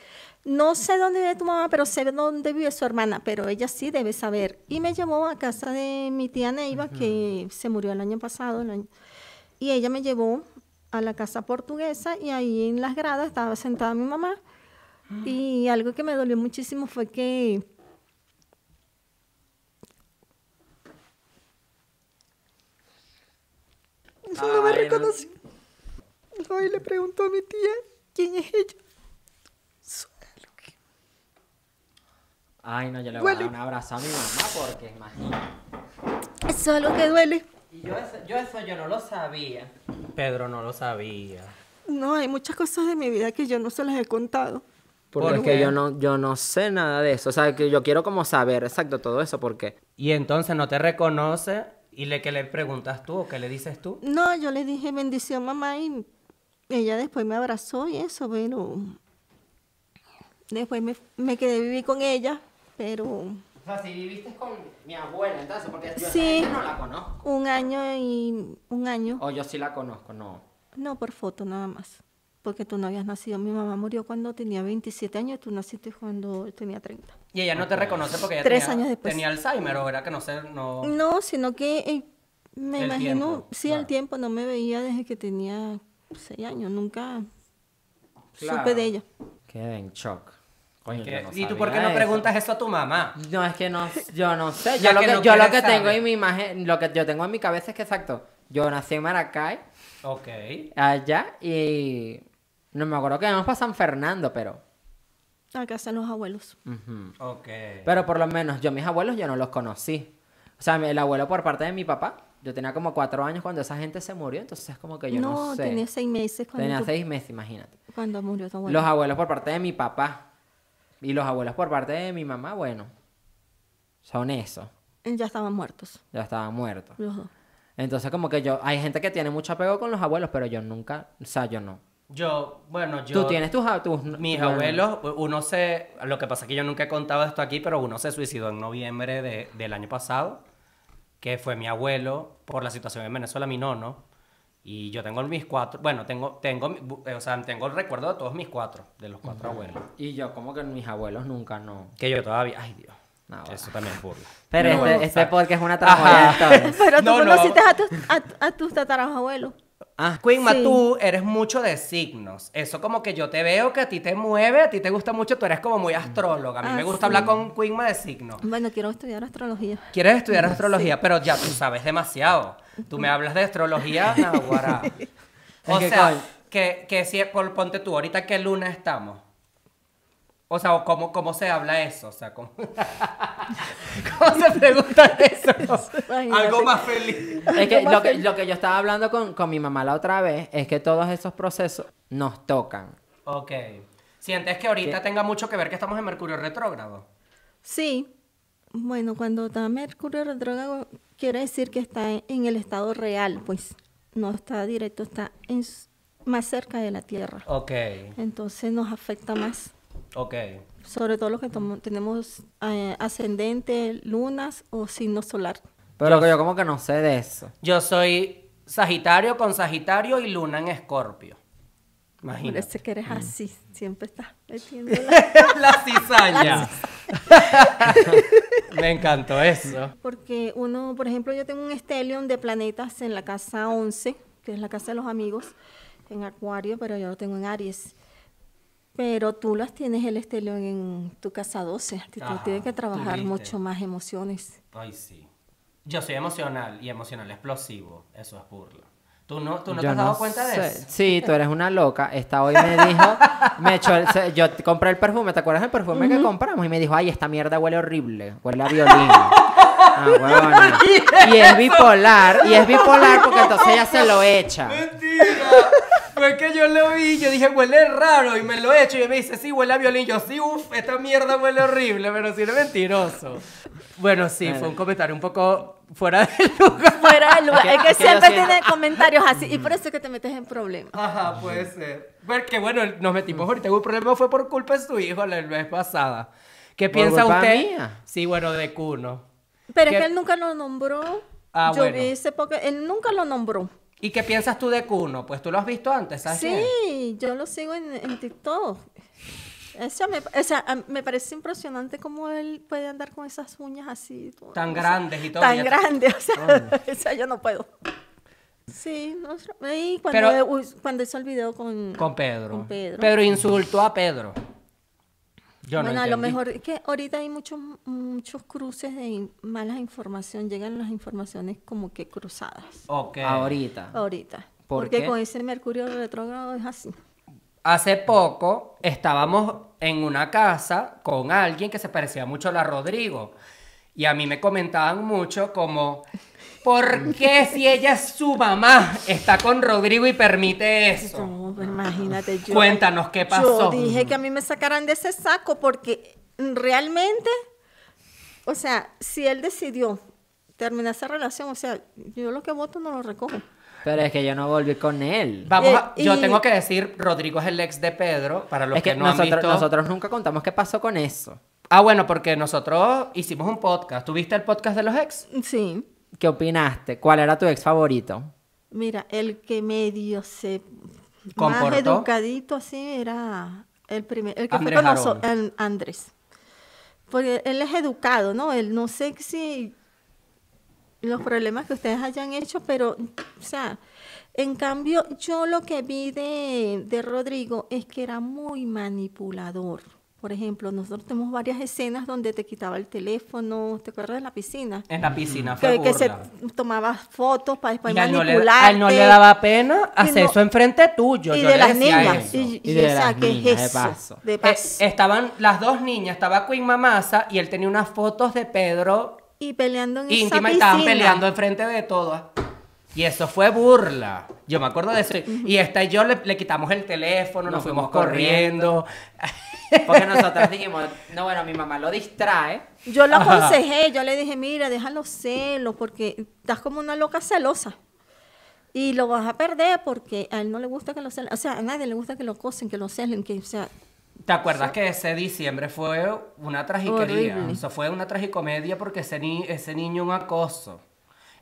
no sé dónde vive tu mamá, pero sé dónde vive su hermana, pero ella sí debe saber. Y me llevó a casa de mi tía Neiva, que se murió el año pasado, el año- y ella me llevó a la casa portuguesa y ahí en las gradas estaba sentada mi mamá. Y algo que me dolió muchísimo fue que Eso no me reconoció. Hoy le preguntó a mi tía quién es ella. Ay, no, yo le voy a dar un abrazo a mi mamá porque imagínate. Eso es algo que duele. Y yo eso, yo eso yo no lo sabía. Pedro no lo sabía. No, hay muchas cosas de mi vida que yo no se las he contado. Porque yo no, yo no sé nada de eso. O sea, que yo quiero como saber exacto todo eso porque... Y entonces no te reconoce y le que le preguntas tú o qué le dices tú. No, yo le dije bendición mamá y ella después me abrazó y eso, pero después me, me quedé a vivir con ella, pero O sea, si viviste con mi abuela, entonces, porque yo Sí. no la conozco. un año y un año. O yo sí la conozco, no. No, por foto nada más. Porque tú no habías nacido. Mi mamá murió cuando tenía 27 años y tú naciste cuando tenía 30. Y ella no te reconoce porque ella Tres tenía, años después. tenía Alzheimer o era que no sé, no... No, sino que eh, me El imagino, tiempo, sí, claro. el tiempo no me veía desde que tenía 6 años. Nunca Claro. supe de ella. Quedé en shock. No ¿Y tú por qué no eso. preguntas eso a tu mamá? No, es que no, yo no sé. [LAUGHS] Yo lo que que, no yo lo que quieres tengo saber. en mi imagen, lo que yo tengo en mi cabeza es que exacto. Yo nací en Maracay, Ok. allá, y no me acuerdo que íbamos para San Fernando, pero. A casa de los abuelos. ujú. Ok. Pero por lo menos yo mis abuelos yo no los conocí. O sea, el abuelo por parte de mi papá, yo tenía como cuatro años cuando esa gente se murió, entonces es como que yo no, no, sé. tenía 6 meses cuando, Tenía seis meses, imagínate. cuando murió tu abuelo. Los abuelos por parte de mi papá y los abuelos por parte de mi mamá, bueno, son eso. Ya estaban muertos, Ya estaban muertos. los dos. Entonces como que yo, hay gente que tiene mucho apego con los abuelos, pero yo nunca, o sea, yo no. Yo, bueno, yo... Tú tienes tus, tus Mis bueno, abuelos, uno se... Lo que pasa es que yo nunca he contado esto aquí, pero uno se suicidó en noviembre de- del año pasado, que fue mi abuelo, por la situación en Venezuela, mi nono. Y yo tengo mis cuatro... Bueno, tengo, tengo, eh, o sea, tengo el recuerdo de todos mis cuatro, de los cuatro abuelos. Y yo como que mis abuelos nunca no. Que yo todavía... Ay, Dios. No, Eso también es burla. Pero bueno, este, este podcast es una tramoya. [LAUGHS] Pero tú No, no. conociste a, tus, a, a tus tatarabuelos. Ah, Queenma, Sí. tú eres mucho de signos. Eso como que yo te veo que a ti te mueve, a ti te gusta mucho, tú eres como muy astróloga. A mí Ah, me gusta sí. hablar con Queenma de signos. Bueno, quiero estudiar astrología. Quieres estudiar [LAUGHS] astrología, pero ya tú sabes demasiado. Tú me hablas de astrología, [LAUGHS] naguará. O sea, que, que si, por, ponte tú, ahorita qué luna estamos. O sea, ¿cómo, cómo se habla eso? O sea, ¿cómo, [LAUGHS] ¿Cómo se pregunta eso? [LAUGHS] Imagínate. Algo más feliz. Es que lo, que lo que yo estaba hablando con, con mi mamá la otra vez es que todos esos procesos nos tocan. Ok. ¿Sientes que ahorita tenga mucho que ver que estamos en Mercurio retrógrado? Sí. Bueno, cuando está Mercurio retrógrado, quiere decir que está en, en el estado real, pues. No está directo, está en más cerca de la Tierra. Ok, Entonces nos afecta más. ok. Sobre todo los que tomo- tenemos eh, ascendente, lunas o signo solar. Pero que yo como que no sé de eso. Yo soy Sagitario con Sagitario y Luna en Escorpio. Imagínate. Parece que eres Mm. así, siempre estás metiéndola. [LAUGHS] [LAUGHS] la cizaña. Me encantó eso. Porque uno, por ejemplo, yo tengo un stellium de planetas en la casa 11, que es la casa de los amigos, en Acuario, pero yo lo tengo en Aries. Pero tú las tienes el stellium en tu casa 12. a ti Tú Ajá, tienes que trabajar mucho más emociones. Ay, sí. Yo soy emocional y emocional explosivo. Eso es burla. ¿Tú no, tú no te has dado no cuenta de eso? Sí, tú eres una loca. Esta hoy me dijo, me echó el- se- yo compré el perfume, ¿te acuerdas del perfume que compramos? Y me dijo, ay, esta mierda huele horrible, huele a violín. Ah, huevona. Y es bipolar, y es bipolar porque entonces ella se lo echa. Mentira. Fue que yo lo vi, yo dije, huele raro, y me lo he hecho, y ella me dice, sí, huele a violín. Yo, sí, uff, esta mierda huele horrible, pero sí eres mentiroso. Bueno, sí, fue un comentario un poco fuera de lugar. Fuera de lugar. Es Es que- es siempre tiene comentarios así. Y por eso es que te metes en problemas. Ajá, puede ser. Porque bueno, nos metimos ahorita. Un problema fue por culpa de su hijo la vez pasada. ¿Qué ¿Por piensa culpa usted? mía? Sí, bueno, de Cuno. Pero ¿Qué- es que él nunca lo nombró. Ah, Yo bueno. vi ese porque él nunca lo nombró. ¿Y qué piensas tú de Cuno? Pues tú lo has visto antes, ¿sabes? quién? Sí, yo lo sigo en, en TikTok. Eso me, o sea, me parece impresionante cómo él puede andar con esas uñas así. todo, Tan o sea, grandes y todo. Tan grandes, o sea, [LAUGHS] o sea, yo no puedo. Sí, no ahí cuando, Pero- cuando hizo el video con, Con Pedro. Con Pedro. Pero insultó a Pedro. Yo no bueno, a lo mejor es que ahorita hay muchos muchos cruces de in- malas información, llegan las informaciones como que cruzadas. Ok. Ahorita. Ahorita. ¿Por Porque qué? con ese Mercurio retrógrado es así. Hace poco estábamos en una casa con alguien que se parecía mucho a la Rodrigo. Y a mí me comentaban mucho como, ¿por qué si ella es su mamá está con Rodrigo y permite eso? No, imagínate yo. Cuéntanos qué pasó. Yo dije que a mí me sacaran de ese saco porque realmente, o sea, si él decidió terminar esa relación, o sea, yo lo que voto no lo recojo. Pero es que yo no volví con él. Vamos a- Eh, yo y- tengo que decir, Rodrigo es el ex de Pedro, para los es que, que, no han nosotros, visto. nosotros nunca contamos qué pasó con eso. Ah, bueno, porque nosotros hicimos un podcast. ¿Tuviste el podcast de los ex? Sí. ¿Qué opinaste? ¿Cuál era tu ex favorito? Mira, el que medio se ¿Comportó? más educadito así era el primer, el que Andrés fue con nosotros, Andrés. Porque él es educado, ¿no? Él no sé si los problemas que ustedes hayan hecho, pero, o sea, en cambio, yo lo que vi de, de Rodrigo es que era muy manipulador. Por ejemplo, nosotros tenemos varias escenas donde te quitaba el teléfono, ¿te acuerdas de la piscina? En la piscina fue Que, que se tomaba fotos para después Y a él, no le, manipularte. a él no le daba pena hacer no- eso enfrente tuyo. y yo de le las decía niñas. eso. Y, Y y de las ¿qué es niñas, de paso. De Eh, paso. estaban las dos niñas, estaba Queen Mamasa y él tenía unas fotos de Pedro y peleando en íntima esa y estaban peleando enfrente de todas. Y eso fue burla. Yo me acuerdo de eso. Y esta y yo le, le quitamos el teléfono, nos, Nos fuimos fuimos corriendo. Porque [LAUGHS] nosotros dijimos, no, bueno, mi mamá lo distrae. Yo lo aconsejé, yo le dije, mira, déjalo celos, porque estás como una loca celosa. Y lo vas a perder porque a él no le gusta que lo celen. O sea, a nadie le gusta que lo cosen, que lo celen, que, o sea, ¿Te acuerdas que ese diciembre fue una tragiquería? Horrible. Eso fue una tragicomedia porque ese, ni- ese niño un acoso.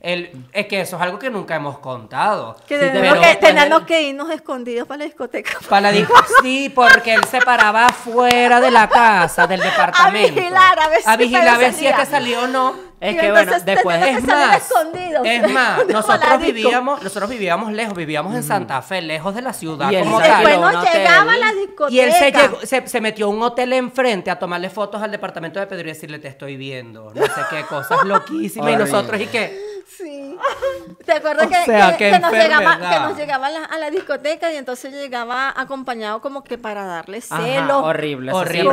El, es que eso es algo que nunca hemos contado. que Sí, tenemos que, irnos escondidos para la discoteca. Para la [LAUGHS] disco- sí, porque él se paraba afuera de la casa, del departamento. vigilar, a ver si A vigilar, a ver si es que salió o no. Es Y que bueno, después Es que salir más, escondidos. es más, [LAUGHS] nosotros vivíamos, nosotros vivíamos lejos, vivíamos en Santa Fe, lejos de la ciudad Y él como. Después nos llegaba a la discoteca. Y él se, llegó- se, se metió a un hotel enfrente a tomarle fotos al departamento de Pedro y decirle te estoy viendo, no sé qué cosas [LAUGHS] loquísimas. y nosotros y que Sí. ¿Te acuerdas O que, sea, que- qué que nos llegaba, que nos llegaba a la, a la discoteca y entonces llegaba acompañado como que para darle Ajá, celos? horrible, Horrible.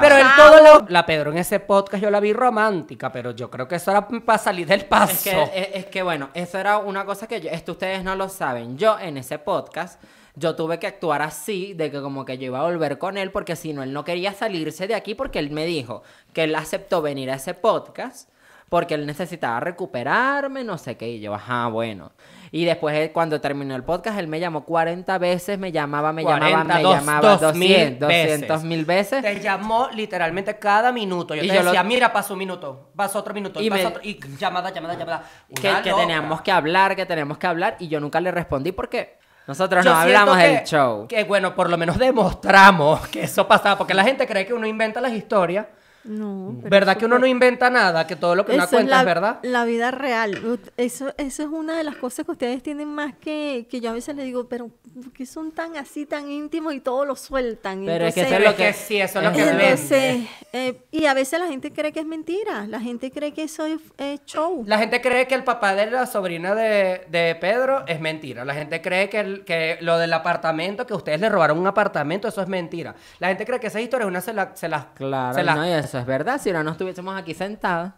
Pero él Chavo. todo lo... La Pedro en ese podcast yo la vi romántica, pero yo creo que eso era para salir del paso. Es que, es, es que, bueno, eso era una cosa que yo, esto ustedes no lo saben. Yo en ese podcast, yo tuve que actuar así, de que como que yo iba a volver con él, porque si no, él no quería salirse de aquí, porque él me dijo que él aceptó venir a ese podcast, porque él necesitaba recuperarme, no sé qué, y yo, ajá, bueno. Y después, él, cuando terminó el podcast, él me llamó 40 veces, me llamaba, me 40, llamaba, me dos- llamaba dos mil 200, veces. 200 mil veces. Te llamó literalmente cada minuto. Yo Y te yo lo- decía, mira, pasó un minuto, pasó otro minuto, y, Y me- pasó otro- y llamada, llamada, llamada. que, teníamos que hablar, que teníamos que hablar, y yo nunca le respondí porque nosotros no hablamos que- del show. Que bueno, por lo menos demostramos que eso pasaba, porque la gente cree que uno inventa las historias. No. pero ¿Verdad que uno no inventa nada? Que todo lo que uno cuenta la, es verdad. La vida real. Eso, eso es una de las cosas que ustedes tienen más que, que yo a veces les digo, pero ¿por qué son tan así, tan íntimos y todo lo sueltan? Pero es que eso es lo que- sí, eso es lo que. Entonces, Eh, y a veces la gente cree que es mentira. La gente cree que eso es, es show. La gente cree que el papá de la sobrina de, de Pedro es mentira. La gente cree que, el- que lo del apartamento, que ustedes le robaron un apartamento, eso es mentira. La gente cree que esa historia es una se la, se las Claro, se las- no, eso es verdad. Si no, no estuviésemos aquí sentadas.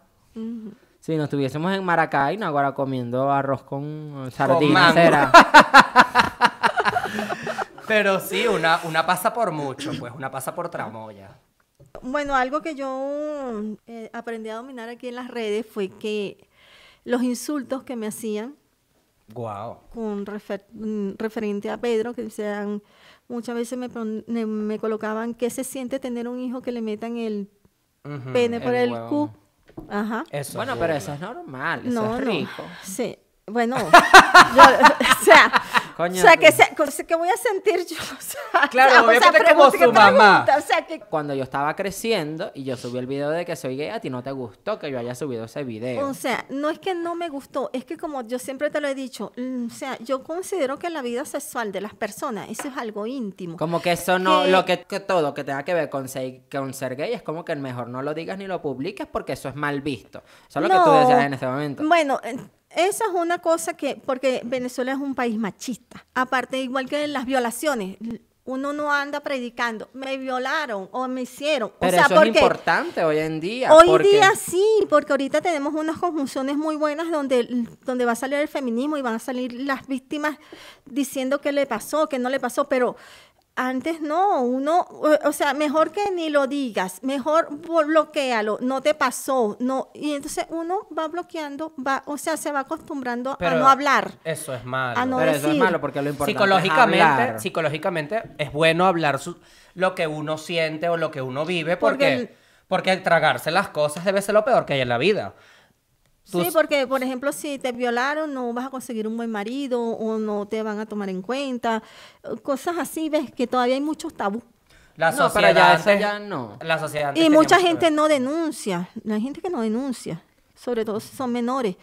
Si no estuviésemos en Maracay, no, ahora comiendo arroz con sardinas. [LAUGHS] Pero sí, una, una pasa por mucho, pues, una pasa por tramoya. Bueno, algo que yo eh, aprendí a dominar aquí en las redes fue que los insultos que me hacían Guau. con refer- mm, referente a Pedro, que sean, muchas veces me, me colocaban qué se siente tener un hijo que le metan el Pene por el el, cu. Ajá. Eso Bueno, es pero eso es normal, eso no, es no. rico. Sí. Bueno, [LAUGHS] yo- o sea, Coño, o sea, que, se- ¿qué voy a sentir yo? [LAUGHS] O sea, Claro, o sea, como pregunta, ¿qué su mamá. pregunta? O sea, que Cuando yo estaba creciendo y yo subí el video de que soy gay, a ti no te gustó que yo haya subido ese video. O sea, no es que no me gustó, es que como yo siempre te lo he dicho, mm, o sea, yo considero que la vida sexual de las personas, eso es algo íntimo. Como que eso no, que- lo que, que todo que tenga que ver con ser, con ser gay es como que mejor no lo digas ni lo publiques porque eso es mal visto. Eso es lo que tú decías en ese momento. Bueno, esa es una cosa que, porque Venezuela es un país machista. Aparte, igual que las violaciones, uno no anda predicando, me violaron o me hicieron. Pero o sea, eso porque es importante hoy en día. Hoy porque- día sí, porque ahorita tenemos unas conjunciones muy buenas donde, donde va a salir el feminismo y van a salir las víctimas diciendo qué le pasó, qué no le pasó, pero antes no, uno, o- sea, mejor que ni lo digas, mejor blo- bloquealo, no te pasó, no, y entonces uno va bloqueando, va, o sea, se va acostumbrando a no hablar. Eso es malo. a no Pero eso es malo porque lo importante psicológicamente, es hablar. psicológicamente es bueno hablar su- lo que uno siente o lo que uno vive porque, Porque porque, el- tragarse las cosas debe ser lo peor que hay en la vida. Tú Sí, porque, por ejemplo, si te violaron, no vas a conseguir un buen marido o no te van a tomar en cuenta. Cosas así, ves que todavía hay muchos tabú. La No, pero sociedad ya eso antes- ya no. La sociedad antes Y mucha gente no denuncia. Hay gente que no denuncia, sobre todo si son menores.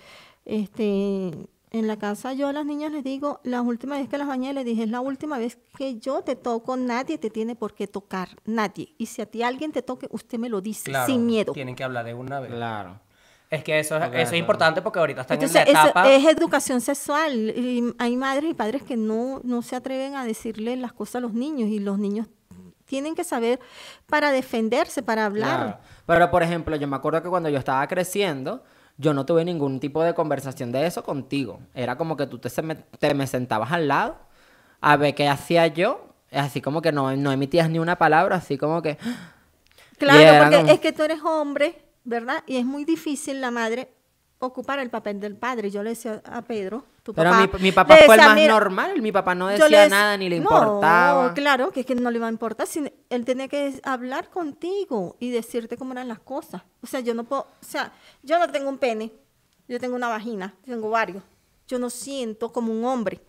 Este, en la casa yo a las niñas les digo, la última vez que las bañé les dije, es la última vez que yo te toco, nadie te tiene por qué tocar, nadie. Y si a ti alguien te toque, usted me lo dice, Claro, sin miedo. Tienen que hablar de una vez. Claro. Es que eso es, eso es importante porque ahorita están Entonces, en la etapa. es educación sexual. Y hay madres y padres que no, no se atreven a decirle las cosas a los niños y los niños tienen que saber para defenderse, para hablar. Claro. Pero, por ejemplo, yo me acuerdo que cuando yo estaba creciendo, yo no tuve ningún tipo de conversación de eso contigo. Era como que tú te, se me, te me sentabas al lado a ver qué hacía yo. Así como que no, no emitías ni una palabra, así como que... [GASPS] Claro, porque como- es que tú eres hombre, ¿verdad? Y es muy difícil la madre ocupar el papel del padre. Yo le decía a Pedro, tu Pero papá. mi, mi papá fue el más "Mira", normal. Mi papá no decía dec- nada ni le No, importaba. claro, que es que no le va a importar. él tiene que hablar contigo y decirte cómo eran las cosas. O sea, yo no puedo, o sea, yo no tengo un pene, yo tengo una vagina, yo tengo varios. Yo no siento como un hombre.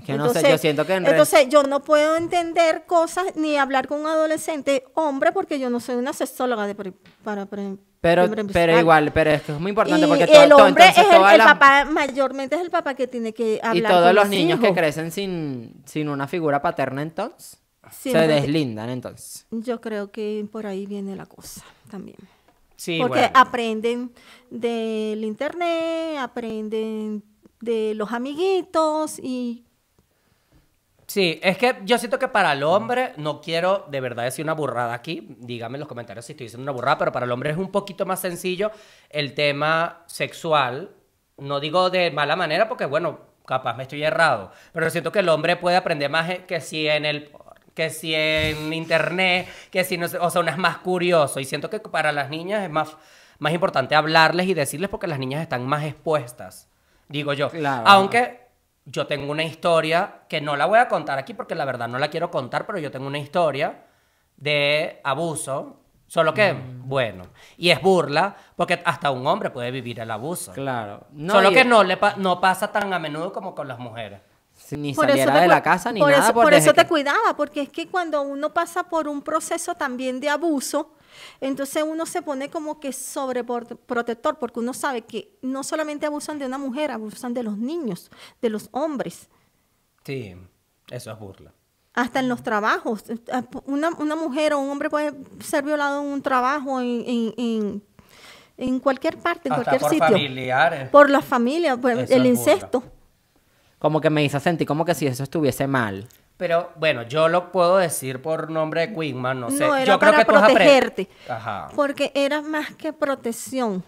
Es que no sé, yo siento que en re- entonces yo no puedo entender cosas ni hablar con un adolescente hombre porque yo no soy una sexóloga de pre- para pre- Pero, pero igual, pero es que es muy importante Y porque todo, el hombre es el, todas el las- papá, mayormente es el papá que tiene que hablar Y todos con los niños que crecen sin, sin una figura paterna entonces se deslindan entonces. Yo creo que por ahí viene la cosa también. Sí, Porque bueno. aprenden del internet, aprenden de los amiguitos y Sí, es que yo siento que para el hombre, no quiero de verdad decir una burrada aquí, díganme en los comentarios si estoy diciendo una burrada, pero para el hombre es un poquito más sencillo el tema sexual. No digo de mala manera porque, bueno, capaz me estoy errado, pero siento que el hombre puede aprender más eh, que si en el que si en internet, que si no o sea, uno es más curioso y siento que para las niñas es más, más importante hablarles y decirles porque las niñas están más expuestas, digo yo. Claro. Aunque yo tengo una historia que no la voy a contar aquí porque la verdad no la quiero contar, pero yo tengo una historia de abuso, solo que, Mm. bueno, y es burla porque hasta un hombre puede vivir el abuso. Claro. No, solo que no, le pa- no pasa tan a menudo como con las mujeres. ni por saliera te de la casa ni por nada. eso, por desde eso te que- cuidaba, porque es que cuando uno pasa por un proceso también de abuso, entonces uno se pone como que sobreprotector, porque uno sabe que no solamente abusan de una mujer, abusan de los niños, de los hombres. Sí, eso es burla. hasta en los trabajos. Una, una mujer o un hombre puede ser violado en un trabajo, en, en, en, en cualquier parte, en Hasta cualquier por sitio. familiares. Por la familia, por Eso el es incesto. Como que me hizo sentir como que si eso estuviese mal. Pero bueno, yo lo puedo decir por nombre de Queenman, no sé. No, era yo creo para que tú protegerte. Ajá. Porque era más que protección.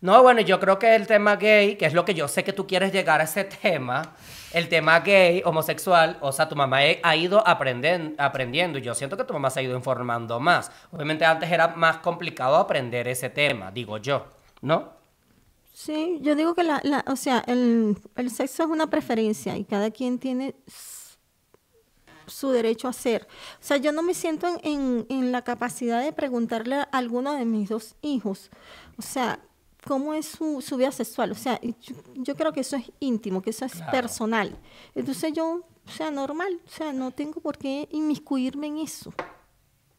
No, bueno, yo creo que el tema gay, que es lo que yo sé que tú quieres llegar a ese tema, el tema gay, homosexual, o sea, tu mamá he- ha ido aprenden- aprendiendo y yo siento que tu mamá se ha ido informando más. Obviamente antes era más complicado aprender ese tema, digo yo, ¿no? Sí, yo digo que la, la- o sea, el, el sexo es una preferencia y cada quien tiene su derecho a ser. O sea, yo no me siento en, en- en la capacidad de preguntarle a alguno de mis dos hijos, o sea, cómo es su, su vida sexual. O sea, yo, yo creo que eso es íntimo, que eso es Claro. personal. Entonces yo, o sea, normal, o sea, no tengo por qué inmiscuirme en eso.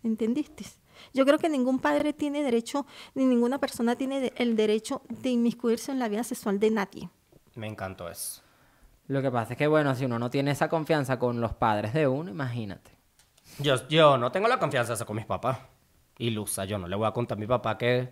¿Entendiste? Yo creo que ningún padre tiene derecho, ni ninguna persona tiene de- el derecho de inmiscuirse en la vida sexual de nadie. Me encantó eso. Lo que pasa es que, bueno, si uno no tiene esa confianza con los padres de uno, imagínate. Yo, yo no tengo la confianza esa con mis papás. Ilusa, yo no le voy a contar a mi papá que...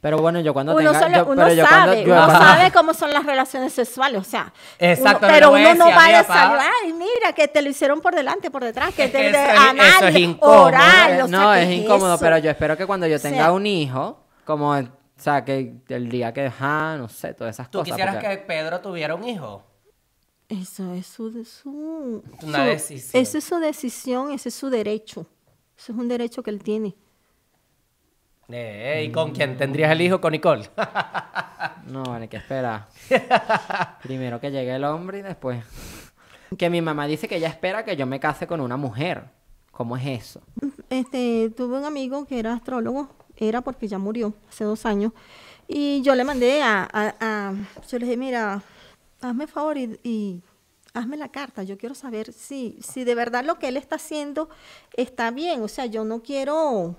Pero bueno, yo cuando Uno, tenga... solo- yo- uno pero yo cuando- sabe, yo uno cuando- sabe cómo son las relaciones sexuales, o sea, Exacto, uno- pero uno no decir a va a saludar, ay, mira, que te lo hicieron por delante, por detrás, que Es te que eso es- anal, eso es incómodo. oral, o sea, no, ¿qué es incómodo, eso? pero yo espero que cuando yo O sea- tenga un hijo, como, o sea, que el día que, ah, no sé, todas esas ¿Tú cosas. quisieras porque- que Pedro tuviera un hijo? Eso es su, su, Una su- decisión. Esa es su decisión, ese es su derecho. Eso es un derecho que él tiene. Eh, ¿Y con quién tendrías el hijo? Con Nicole. [LAUGHS] No, hay que esperar. [LAUGHS] Primero que llegue el hombre y después. Que mi mamá dice que ella espera que yo me case con una mujer. ¿Cómo es eso? Este, tuve un amigo que era astrólogo, era porque ya murió hace dos años, y yo le mandé a, a- yo le dije, mira, hazme favor y, y hazme la carta, yo quiero saber si, si de verdad lo que él está haciendo está bien, o sea, yo no quiero...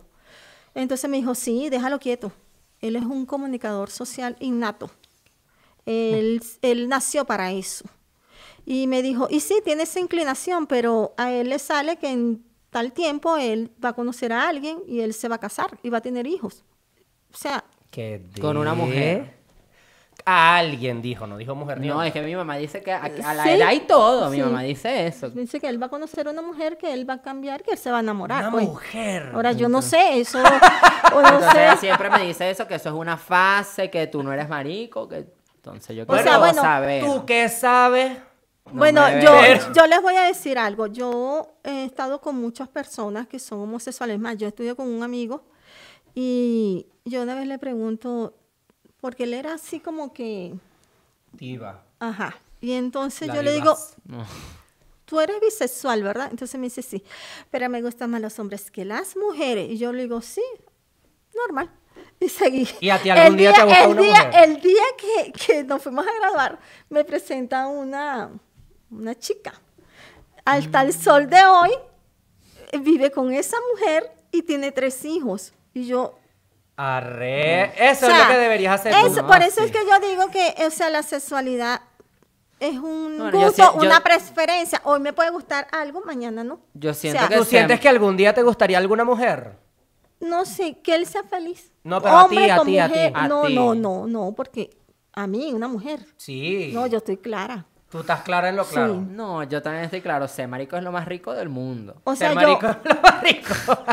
Entonces me dijo, sí, déjalo quieto, él es un comunicador social innato, él, él nació para eso. Y me dijo, y sí, tiene esa inclinación, pero a él le sale que en tal tiempo él va a conocer a alguien y él se va a casar y va a tener hijos. O sea, Que Con una mujer. A alguien dijo, no dijo mujer ni No, es que mi mamá dice que a, a la Sí, edad y todo, mi sí. mamá dice eso. dice que él va a conocer a una mujer, que él va a cambiar, que él se va a enamorar. Una pues. mujer. Ahora yo no sé, eso, [LAUGHS] o no Entonces sé. siempre me dice eso, que eso es una fase, que tú no eres marico, que... Entonces yo O quiero sea, bueno, saber. ¿Tú qué sabes? No bueno, yo, yo les voy a decir algo. Yo he estado con muchas personas que son homosexuales. Más, yo estudié con un amigo y yo una vez le pregunto, porque él era así como que, Diva. ajá. Y entonces La yo le digo. No. tú eres bisexual, ¿verdad? Entonces me dice, sí, pero me gustan más los hombres que las mujeres. Y yo le digo, sí, normal. Y seguí. ¿Y a ti algún El día te gustó el una día, mujer? El día que, que nos fuimos a graduar, me presenta una, una chica. Al Mm. tal sol de hoy, eh, vive con esa mujer y tiene tres hijos. Y yo, Arre. Eso o es lo que deberías hacer. eso- por eso sí. es que yo digo que, o sea, la sexualidad es un Bueno, gusto, yo- una preferencia. Hoy me puede gustar algo, mañana no. Yo O siento sea, que ¿Tú sientes que algún día te gustaría alguna mujer? No sé, que él sea feliz. No, pero a ti, Hombre a ti, a ti. A no, ti. no, no, no, porque a mí, una mujer. Sí. No, yo estoy clara. Tú estás clara en lo Sí. claro. No, yo también estoy claro, sé, marico es lo más rico del mundo. O sea, yo, marico [LAUGHS] es lo más rico. [LAUGHS]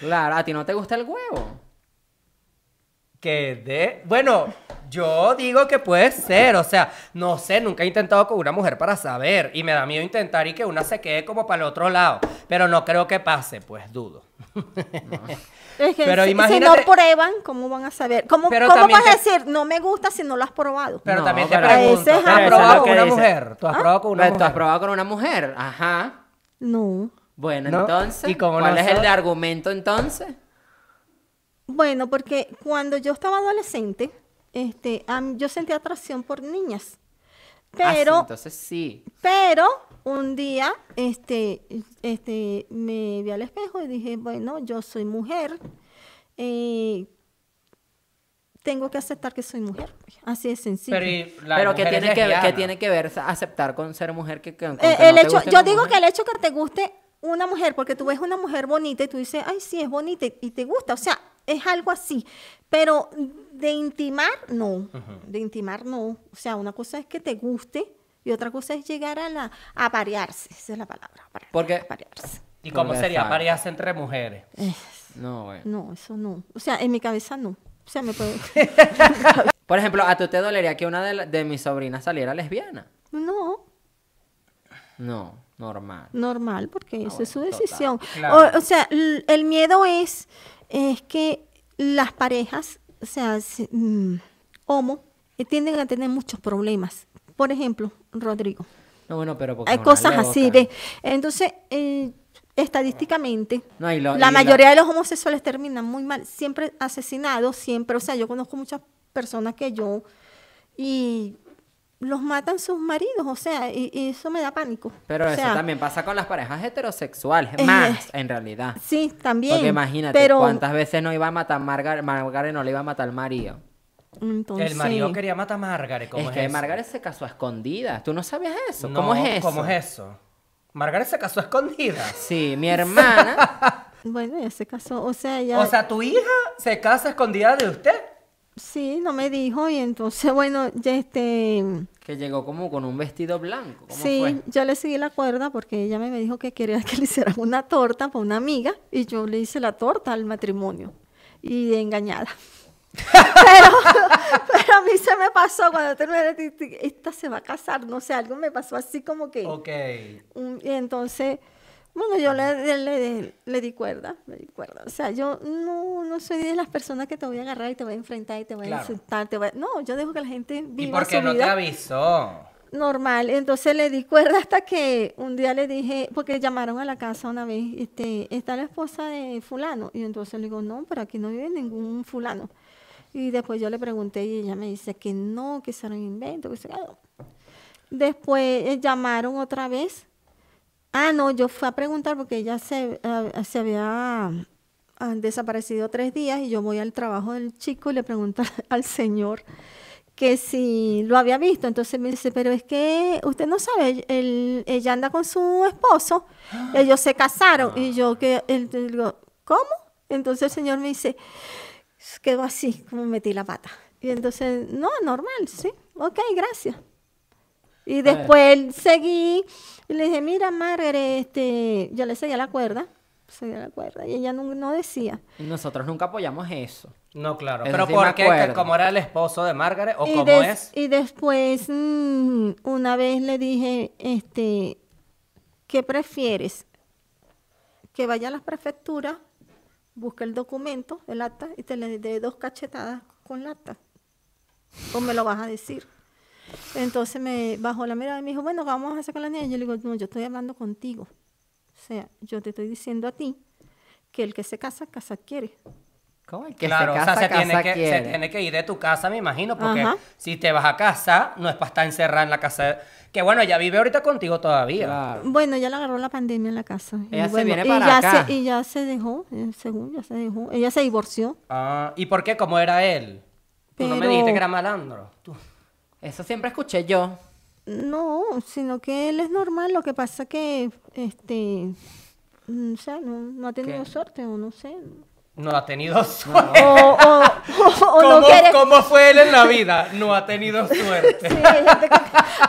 Claro, ¿a ti no te gusta el huevo? Que de... Bueno, yo digo que puede ser, o sea, no sé, nunca he intentado con una mujer para saber y me da miedo intentar y que una se quede como para el otro lado, pero no creo que pase, pues dudo. [LAUGHS] es que Pero si, si no prueban, ¿cómo van a saber? ¿Cómo, Pero cómo vas a decir, no me gusta si no lo has probado? Pero No, también te pero- pregunto, ¿tú has algo- probado con una mujer? ¿Tú has ¿Ah? probado con una Pero, ¿Tú has mujer? probado con una mujer? Ajá. No. Bueno, ¿No? entonces, ¿Y cómo ¿cuál no es el de argumento entonces? Bueno, porque cuando yo estaba adolescente, este, yo sentía atracción por niñas. Ah, sí, Pero, entonces sí. pero un día, este, este, me vi al espejo y dije, bueno, yo soy mujer, eh, tengo que aceptar que soy mujer. Así de sencillo. Pero, Pero que tiene que, tiene que ver aceptar con ser mujer que, con Eh, que el no hecho, yo digo mujer. que el hecho que te guste una mujer, porque tú ves una mujer bonita y tú dices, ay, sí, es bonita y- y te gusta, o sea, es algo así. Pero de intimar, no. De intimar, no. O sea, una cosa es que te guste y otra cosa es llegar a la a parearse. Esa es la palabra. Porque- aparearse. ¿Y cómo Porque sería parearse entre mujeres? No, güey. no, eso no. O sea, en mi cabeza no. O sea, me puedo... [LAUGHS] Por ejemplo, ¿a tú te dolería que una de, la- de mis sobrinas saliera lesbiana? no, No, normal. normal, porque esa es su Ah, bueno, decisión. claro. O, o sea, el miedo es, es que las parejas, o sea, se- mm, homo, eh, tienden a tener muchos problemas. Por ejemplo, Rodrigo. No, bueno, pero porque Hay cosas así. ¿ves? Entonces, eh, estadísticamente, No, lo- la mayoría de los homosexuales terminan muy mal, siempre asesinados, siempre, o sea, yo conozco muchas personas que yo, y los matan sus maridos, o sea, y, y eso me da pánico. Pero O eso sea, también pasa con las parejas heterosexuales, Eh, más en realidad. Sí, también. Porque imagínate pero, cuántas veces no iba a matar Margaret, Margaret no le iba a matar al marido. Entonces, El marido quería matar a Margaret. ¿Cómo Es es, que eso? Margaret se casó a escondidas. ¿Tú no sabías eso? No, ¿Cómo es eso? ¿Cómo es eso? Margaret se casó a escondidas. Sí, mi hermana. [LAUGHS] Bueno, ya se casó, o sea, ya... O sea, tu hija se casa a escondidas de usted. sí, no me dijo, y entonces, bueno, ya este... que llegó como con un vestido blanco. ¿Cómo Sí, fue? yo le seguí la cuerda porque ella me dijo que quería [LAUGHS] que le hicieran una torta para una amiga y yo le hice la torta al matrimonio y engañada. Pero, [LAUGHS] pero a mí se me pasó cuando terminé, di- esta se va a casar, no sé, algo me pasó así como que... Ok. y entonces, bueno, yo le, le, le- di cuerda, le di cuerda. O sea, yo no, no soy de las personas que te voy a agarrar y te voy a enfrentar y te voy Claro. a insultar. Te voy a- No, yo dejo que la gente ¿Y viva por qué su no te avisó? normal. Entonces le di cuerda hasta que un día le dije, porque llamaron a la casa una vez, este, está la esposa de fulano. Y entonces le digo, no, pero aquí no vive ningún fulano. Y después yo le pregunté y ella me dice que no, que será un invento, que se Después eh, llamaron otra vez. Ah, no, yo fui a preguntar porque ella se, ah, se había ah, desaparecido tres días y yo voy al trabajo del chico y le pregunto [LAUGHS] al señor que si lo había visto. Entonces me dice, pero es que usted no sabe, él- ella anda con su esposo, ellos se casaron. Y yo que él, digo, ¿cómo? Entonces el señor me dice, quedó así, como metí la pata. Y entonces, no, normal, sí, ok, gracias. Y después seguí y le dije, mira, Margaret, este, yo le seguía la cuerda, seguía la cuerda, y ella no, no decía. Y nosotros nunca apoyamos eso. No, claro. Eso ¿Pero sí por me qué? ¿Que acuerdo. ¿Cómo era el esposo de Margaret o y, cómo des- es? y después, mm, una vez le dije, este, ¿qué prefieres? Que vaya a las prefecturas, busque el documento, el acta, y te le dé dos cachetadas con la acta. O me lo vas a decir. Entonces me bajó la mirada y me dijo, bueno, ¿qué vamos a con la niña? Y yo le digo, no, yo estoy hablando contigo. O sea, yo te estoy diciendo a ti que el que se casa, casa quiere. ¿Cómo? El que claro, se casa, o sea, se casa tiene, que, se tiene que ir de tu casa, me imagino, porque Ajá. si te vas a casa, no es para estar encerrada en la casa. Que bueno, ella vive ahorita contigo todavía. Claro. Bueno, ya le agarró la pandemia en la casa. Y Ella se viene y para ya acá. Se, y ya se dejó, eh, según ya se dejó. Ella se divorció. Ah, ¿Y por qué? ¿Cómo era él? Tú no me Pero- dijiste que era malandro. Tú- Eso siempre escuché yo. No, sino que él es normal. Lo que pasa que, este, mm, o sea, no, no ha tenido ¿Qué? suerte o no sé. No ha tenido suerte. O, o, o- o no ¿Cómo, quiere. cómo fue él en la vida? No ha tenido suerte. Sí, hay gente que,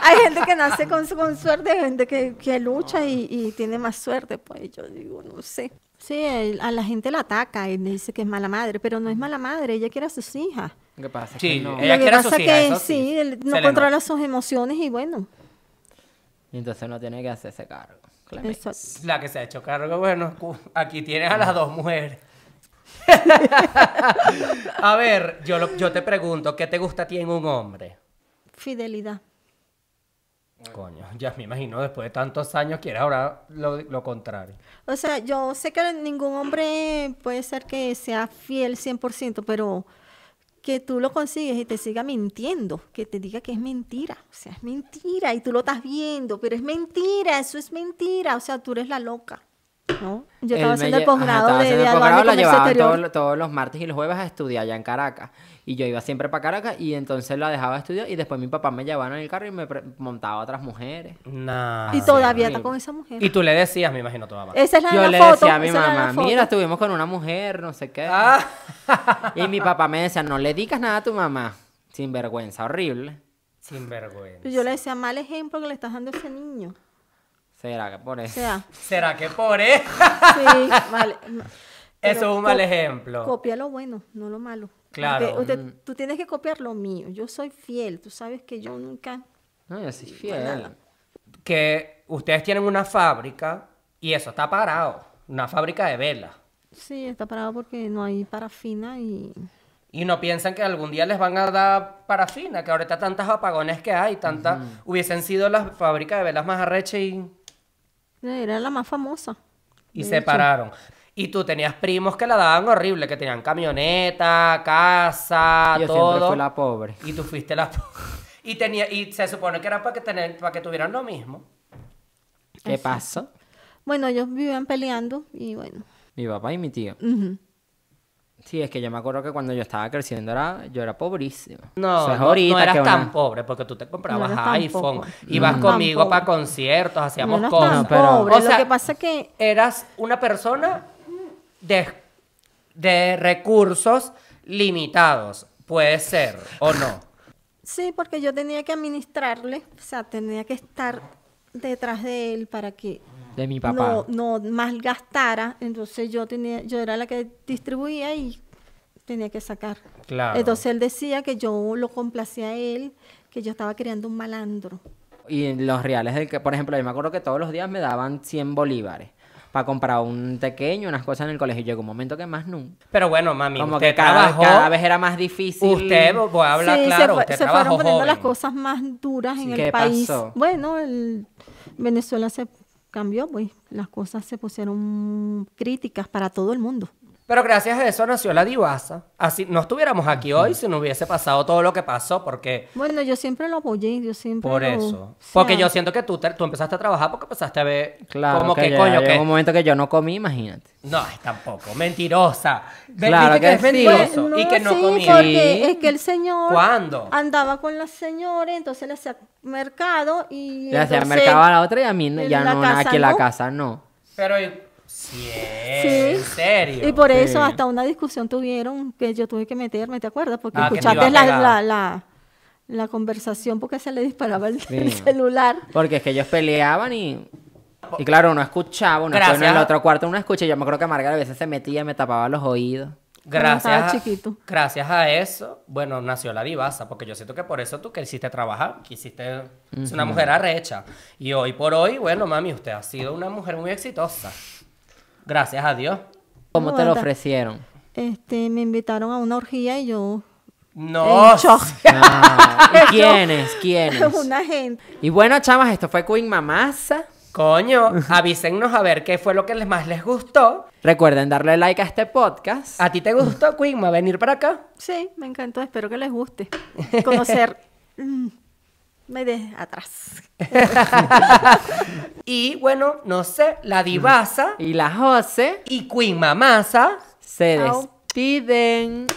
hay gente que nace con, con suerte, hay gente que, que lucha y, y tiene más suerte. Pues yo digo, no sé. Sí, él- a la gente la ataca y le dice que es mala madre, pero no es mala madre, ella quiere a sus hijas. ¿Qué pasa? Sí, que no. Ella quiere a sus pasa hijas, que eso sí, sí, él no controla sus emociones y bueno, Y entonces no tiene que hacerse cargo. La que se ha hecho cargo, bueno, aquí tienes a las dos mujeres. [LAUGHS] a ver, yo, lo- yo te pregunto, ¿qué te gusta a ti en un hombre? Fidelidad. Coño, ya me imagino, después de tantos años quieres ahora lo, lo contrario. O sea, yo sé que ningún hombre puede ser que sea fiel 100%, pero que tú lo consigues y te siga mintiendo, que te diga que es mentira. O sea, es mentira y tú lo estás viendo, pero es mentira, eso es mentira. O sea, tú eres la loca. ¿No? Yo estaba haciendo el posgrado estaba de, de posgrado, la comercio llevaban todos, todos los martes y los jueves a estudiar allá en Caracas. Y yo iba siempre para Caracas y entonces la dejaba estudiar y después mi papá me llevaba en el carro y me montaba a otras mujeres. Nah. Y todavía está con esa mujer. Y tú le decías, me imagino, tu mamá. Esa es la, yo la le foto. decía a mi mamá, mira, estuvimos con una mujer, no sé qué. Ah. Y mi papá me decía, no le digas nada a tu mamá. Sin vergüenza, horrible. Sin vergüenza. Yo le decía, mal ejemplo que le estás dando a ese niño. ¿Será que eso? sea, [LAUGHS] ¿Será que por eso? sí, vale. [LAUGHS] Eso es un mal ejemplo. Copia lo bueno, no lo malo. Claro. Porque usted- tú tienes que copiar lo mío. Yo soy fiel. Tú sabes que yo nunca. No, yo soy fiel. Que ustedes tienen una fábrica y eso está parado. Una fábrica de velas. Sí, está parado porque no hay parafina y. Y no piensan que algún día les van a dar parafina, que ahorita tantas apagones que hay, tantas... Hubiesen sido las fábricas de velas más arrechas y, Era la más famosa. y se hecho. pararon. Y tú tenías primos que la daban horrible, que tenían camioneta, casa, Yo todo. siempre fui la pobre. Y tú fuiste la... po- [LAUGHS] y, tenía, y se supone que era para que, tener, para que tuvieran lo mismo. ¿Qué pasó? Bueno, ellos vivían peleando y bueno. Mi papá y mi tío. ujú. Sí, es que yo me acuerdo que cuando yo estaba creciendo era, yo era pobrísimo. No, no, eras que tan una- pobre porque tú te comprabas iPhone, ibas No. conmigo para conciertos, hacíamos no eras cosas. tan pero- pobre. O sea, lo que pasa es que eras una persona de, de recursos limitados. Puede ser o no. sí, porque yo tenía que administrarle, o sea, tenía que estar detrás de él para que De mi papá. no, no malgastara. Entonces yo tenía, yo era la que distribuía y tenía que sacar. Claro. Entonces él decía que yo lo complacía a él, que yo estaba creando un malandro. Y los reales del que, por ejemplo, yo me acuerdo que todos los días me daban 100 bolívares para comprar un pequeño, unas cosas en el colegio. Y llegó un momento que más nunca. Pero bueno, mami, Como usted que cada, trabajó. cada vez era más difícil. Usted, voy a hablar Sí, claro, se, usted se trabajó fueron poniendo joven. las cosas más duras en Sí, el ¿qué país. pasó? Bueno, el, Venezuela se cambió, pues las cosas se pusieron críticas para todo el mundo. Pero gracias a eso nació la divasa. Así no estuviéramos aquí hoy si no hubiese pasado todo lo que pasó, porque Bueno, yo siempre lo apoyé, yo siempre por lo- eso. o Porque yo siento que tú, te- tú empezaste a trabajar porque empezaste a ver Claro, como que, que, ya coño, que un momento que yo no comí, imagínate. No, tampoco. Mentirosa. Claro que es mentiroso. Pues, y que no sí, comía. porque Sí. es que el señor ¿Cuándo? andaba con las señores, entonces le hacía mercado y Le hacía entonces- mercado a la otra y a mí ya la no, casa aquí en la casa no. Pero sí, es, en serio. Y por Sí. eso hasta una discusión tuvieron que yo tuve que meterme, ¿te acuerdas? Porque Ah, que te escuchaste iba la, la, la, la conversación porque se le disparaba el, el Sí. celular. Porque es que ellos peleaban y... Y claro, uno escuchaba, uno después en el otro cuarto uno escucha. y Yo me acuerdo que Margarita a veces se metía y me tapaba los oídos. estaba Gracias, a- chiquito. gracias a eso, bueno, nació la divasa, porque yo siento que por eso tú quisiste trabajar, quisiste ser una mujer arrecha. Y hoy por hoy, bueno, mami, usted ha sido una mujer muy exitosa. Gracias a Dios. ¿Cómo No, te lo ofrecieron? Este, me invitaron a una orgía y yo No. [LAUGHS] Ah, ¿Y [LAUGHS] quiénes? ¿Quiénes? una gente. Y bueno, chamas, esto fue Queen Mamasa. Coño, avísennos a ver qué fue lo que les más les gustó. Recuerden darle like a este podcast. ¿A ti te gustó, Queenma, venir para acá? Sí, me encantó, espero que les guste. Conocer [LAUGHS] me de atrás. [LAUGHS] Y bueno, no sé, la divasa Y la Jose y Queen Mamasa se despiden.